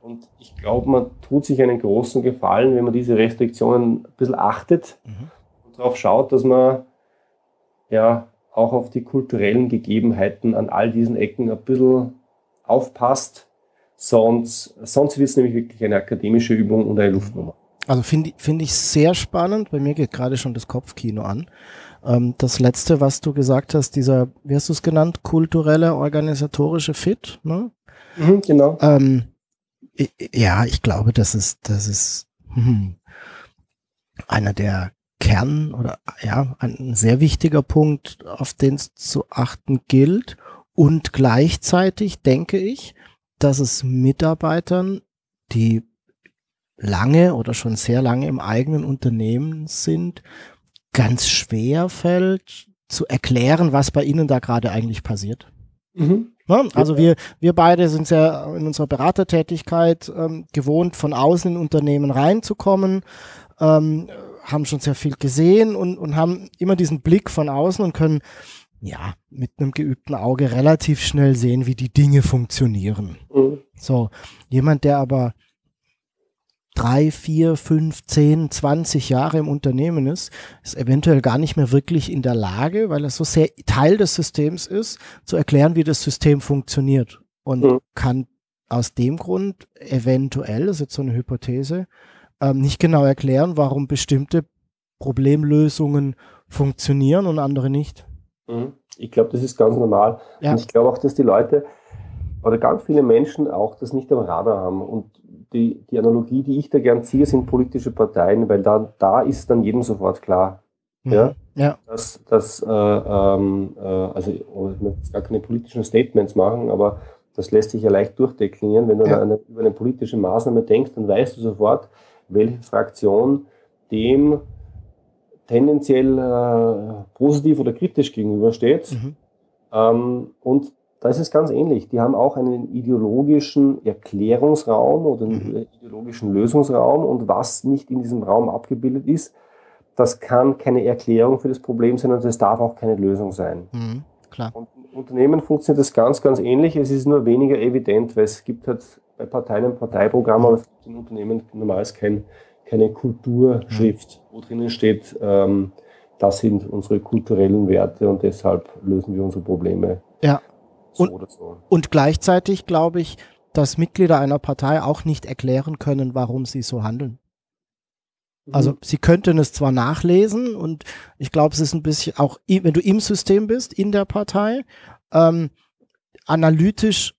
Und ich glaube, man tut sich einen großen Gefallen, wenn man diese Restriktionen ein bisschen achtet mhm. und darauf schaut, dass man ja auch auf die kulturellen Gegebenheiten an all diesen Ecken ein bisschen aufpasst. Sonst, sonst wird es nämlich wirklich eine akademische Übung und eine Luftnummer. Also finde find ich sehr spannend. Bei mir geht gerade schon das Kopfkino an. Ähm, das letzte, was du gesagt hast, dieser, wie hast du es genannt, kulturelle, organisatorische Fit, ne? Mhm, genau. Ähm, ja, ich glaube, das ist, das ist hm, einer der Kern oder ja, ein sehr wichtiger Punkt, auf den es zu achten gilt. Und gleichzeitig denke ich, dass es Mitarbeitern, die lange oder schon sehr lange im eigenen Unternehmen sind, ganz schwer fällt zu erklären, was bei ihnen da gerade eigentlich passiert. Mhm. Also wir, wir beide sind ja in unserer Beratertätigkeit ähm, gewohnt, von außen in Unternehmen reinzukommen, ähm, haben schon sehr viel gesehen und, und haben immer diesen Blick von außen und können ja mit einem geübten Auge relativ schnell sehen, wie die Dinge funktionieren. Mhm. So, jemand, der aber drei, vier, fünf, zehn, zwanzig Jahre im Unternehmen ist, ist eventuell gar nicht mehr wirklich in der Lage, weil er so sehr Teil des Systems ist, zu erklären, wie das System funktioniert. Und mhm. kann aus dem Grund eventuell, das ist jetzt so eine Hypothese, ähm, nicht genau erklären, warum bestimmte Problemlösungen funktionieren und andere nicht. Mhm. Ich glaube, das ist ganz normal. Ja. Und ich glaube auch, dass die Leute oder ganz viele Menschen auch das nicht am Radar haben. Und die, die Analogie, die ich da gern ziehe, sind politische Parteien, weil da, da ist dann jedem sofort klar, mhm. ja, ja. dass, dass äh, ähm, äh, also ich möchte gar keine politischen Statements machen, aber das lässt sich ja leicht durchdeklinieren. Wenn du ja. eine, über eine politische Maßnahme denkst, dann weißt du sofort, welche Fraktion dem tendenziell äh, positiv oder kritisch gegenübersteht. Mhm. Ähm, und da ist es ganz ähnlich. Die haben auch einen ideologischen Erklärungsraum oder einen mhm. ideologischen Lösungsraum und was nicht in diesem Raum abgebildet ist, das kann keine Erklärung für das Problem sein und es darf auch keine Lösung sein. Mhm, klar. Und in Unternehmen funktioniert das ganz, ganz ähnlich. Es ist nur weniger evident, weil es gibt halt bei Parteien ein Parteiprogramm, aber es gibt in Unternehmen normalerweise kein, keine Kulturschrift, mhm. wo drinnen steht, ähm, das sind unsere kulturellen Werte und deshalb lösen wir unsere Probleme. Ja und, oder so. Und gleichzeitig glaube ich, dass Mitglieder einer Partei auch nicht erklären können, warum sie so handeln. Mhm. Also sie könnten es zwar nachlesen und ich glaube, es ist ein bisschen auch, wenn du im System bist, in der Partei, ähm, analytisch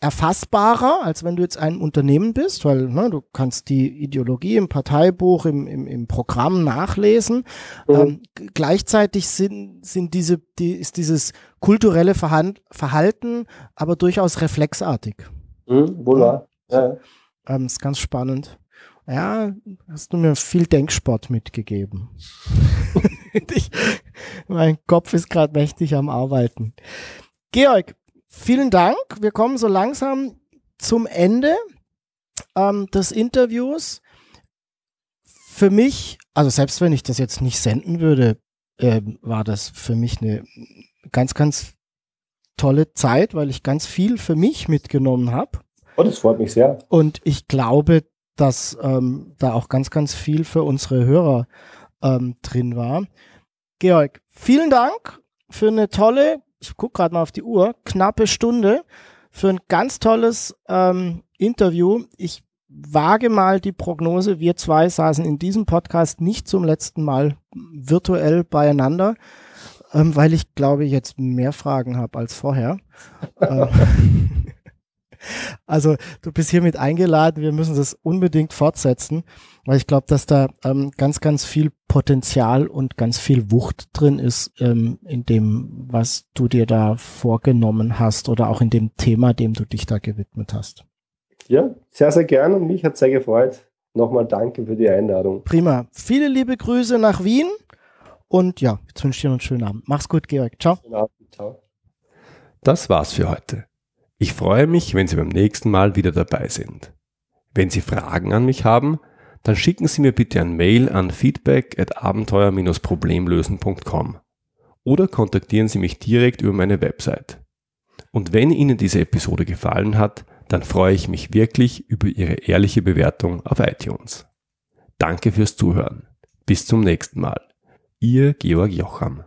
erfassbarer, als wenn du jetzt ein Unternehmen bist, weil ne, du kannst die Ideologie im Parteibuch, im, im, im Programm nachlesen. Mhm. Ähm, gleichzeitig sind, sind diese, die, ist dieses kulturelle Verhand, Verhalten aber durchaus reflexartig. Mhm, wohl. Ja. Ähm, ist ganz spannend. Ja, hast du mir viel Denksport mitgegeben. *laughs* *laughs* ich, mein Kopf ist gerade mächtig am Arbeiten. Georg, vielen Dank. Wir kommen so langsam zum Ende ähm, des Interviews. Für mich, also selbst wenn ich das jetzt nicht senden würde, äh, war das für mich eine ganz, ganz tolle Zeit, weil ich ganz viel für mich mitgenommen habe. Oh, das freut mich sehr. Und ich glaube, dass ähm, da auch ganz, ganz viel für unsere Hörer ähm, drin war. Georg, vielen Dank für eine tolle ich gucke gerade mal auf die Uhr, knappe Stunde für ein ganz tolles ähm, Interview. Ich wage mal die Prognose, wir zwei saßen in diesem Podcast nicht zum letzten Mal virtuell beieinander, ähm, weil ich glaube, ich jetzt mehr Fragen habe als vorher. *laughs* äh, also du bist hiermit eingeladen, wir müssen das unbedingt fortsetzen, weil ich glaube, dass da ähm, ganz, ganz viel Potenzial und ganz viel Wucht drin ist ähm, in dem, was du dir da vorgenommen hast oder auch in dem Thema, dem du dich da gewidmet hast. Ja, sehr, sehr gern und mich hat sehr gefreut. Nochmal danke für die Einladung. Prima. Viele liebe Grüße nach Wien und ja, jetzt wünsche ich dir noch einen schönen Abend. Mach's gut, Georg. Ciao. Ciao. Das war's für heute. Ich freue mich, wenn Sie beim nächsten Mal wieder dabei sind. Wenn Sie Fragen an mich haben, dann schicken Sie mir bitte ein Mail an feedback at abenteuer-problemlösen.com oder kontaktieren Sie mich direkt über meine Website. Und wenn Ihnen diese Episode gefallen hat, dann freue ich mich wirklich über Ihre ehrliche Bewertung auf iTunes. Danke fürs Zuhören. Bis zum nächsten Mal. Ihr Georg Jocham.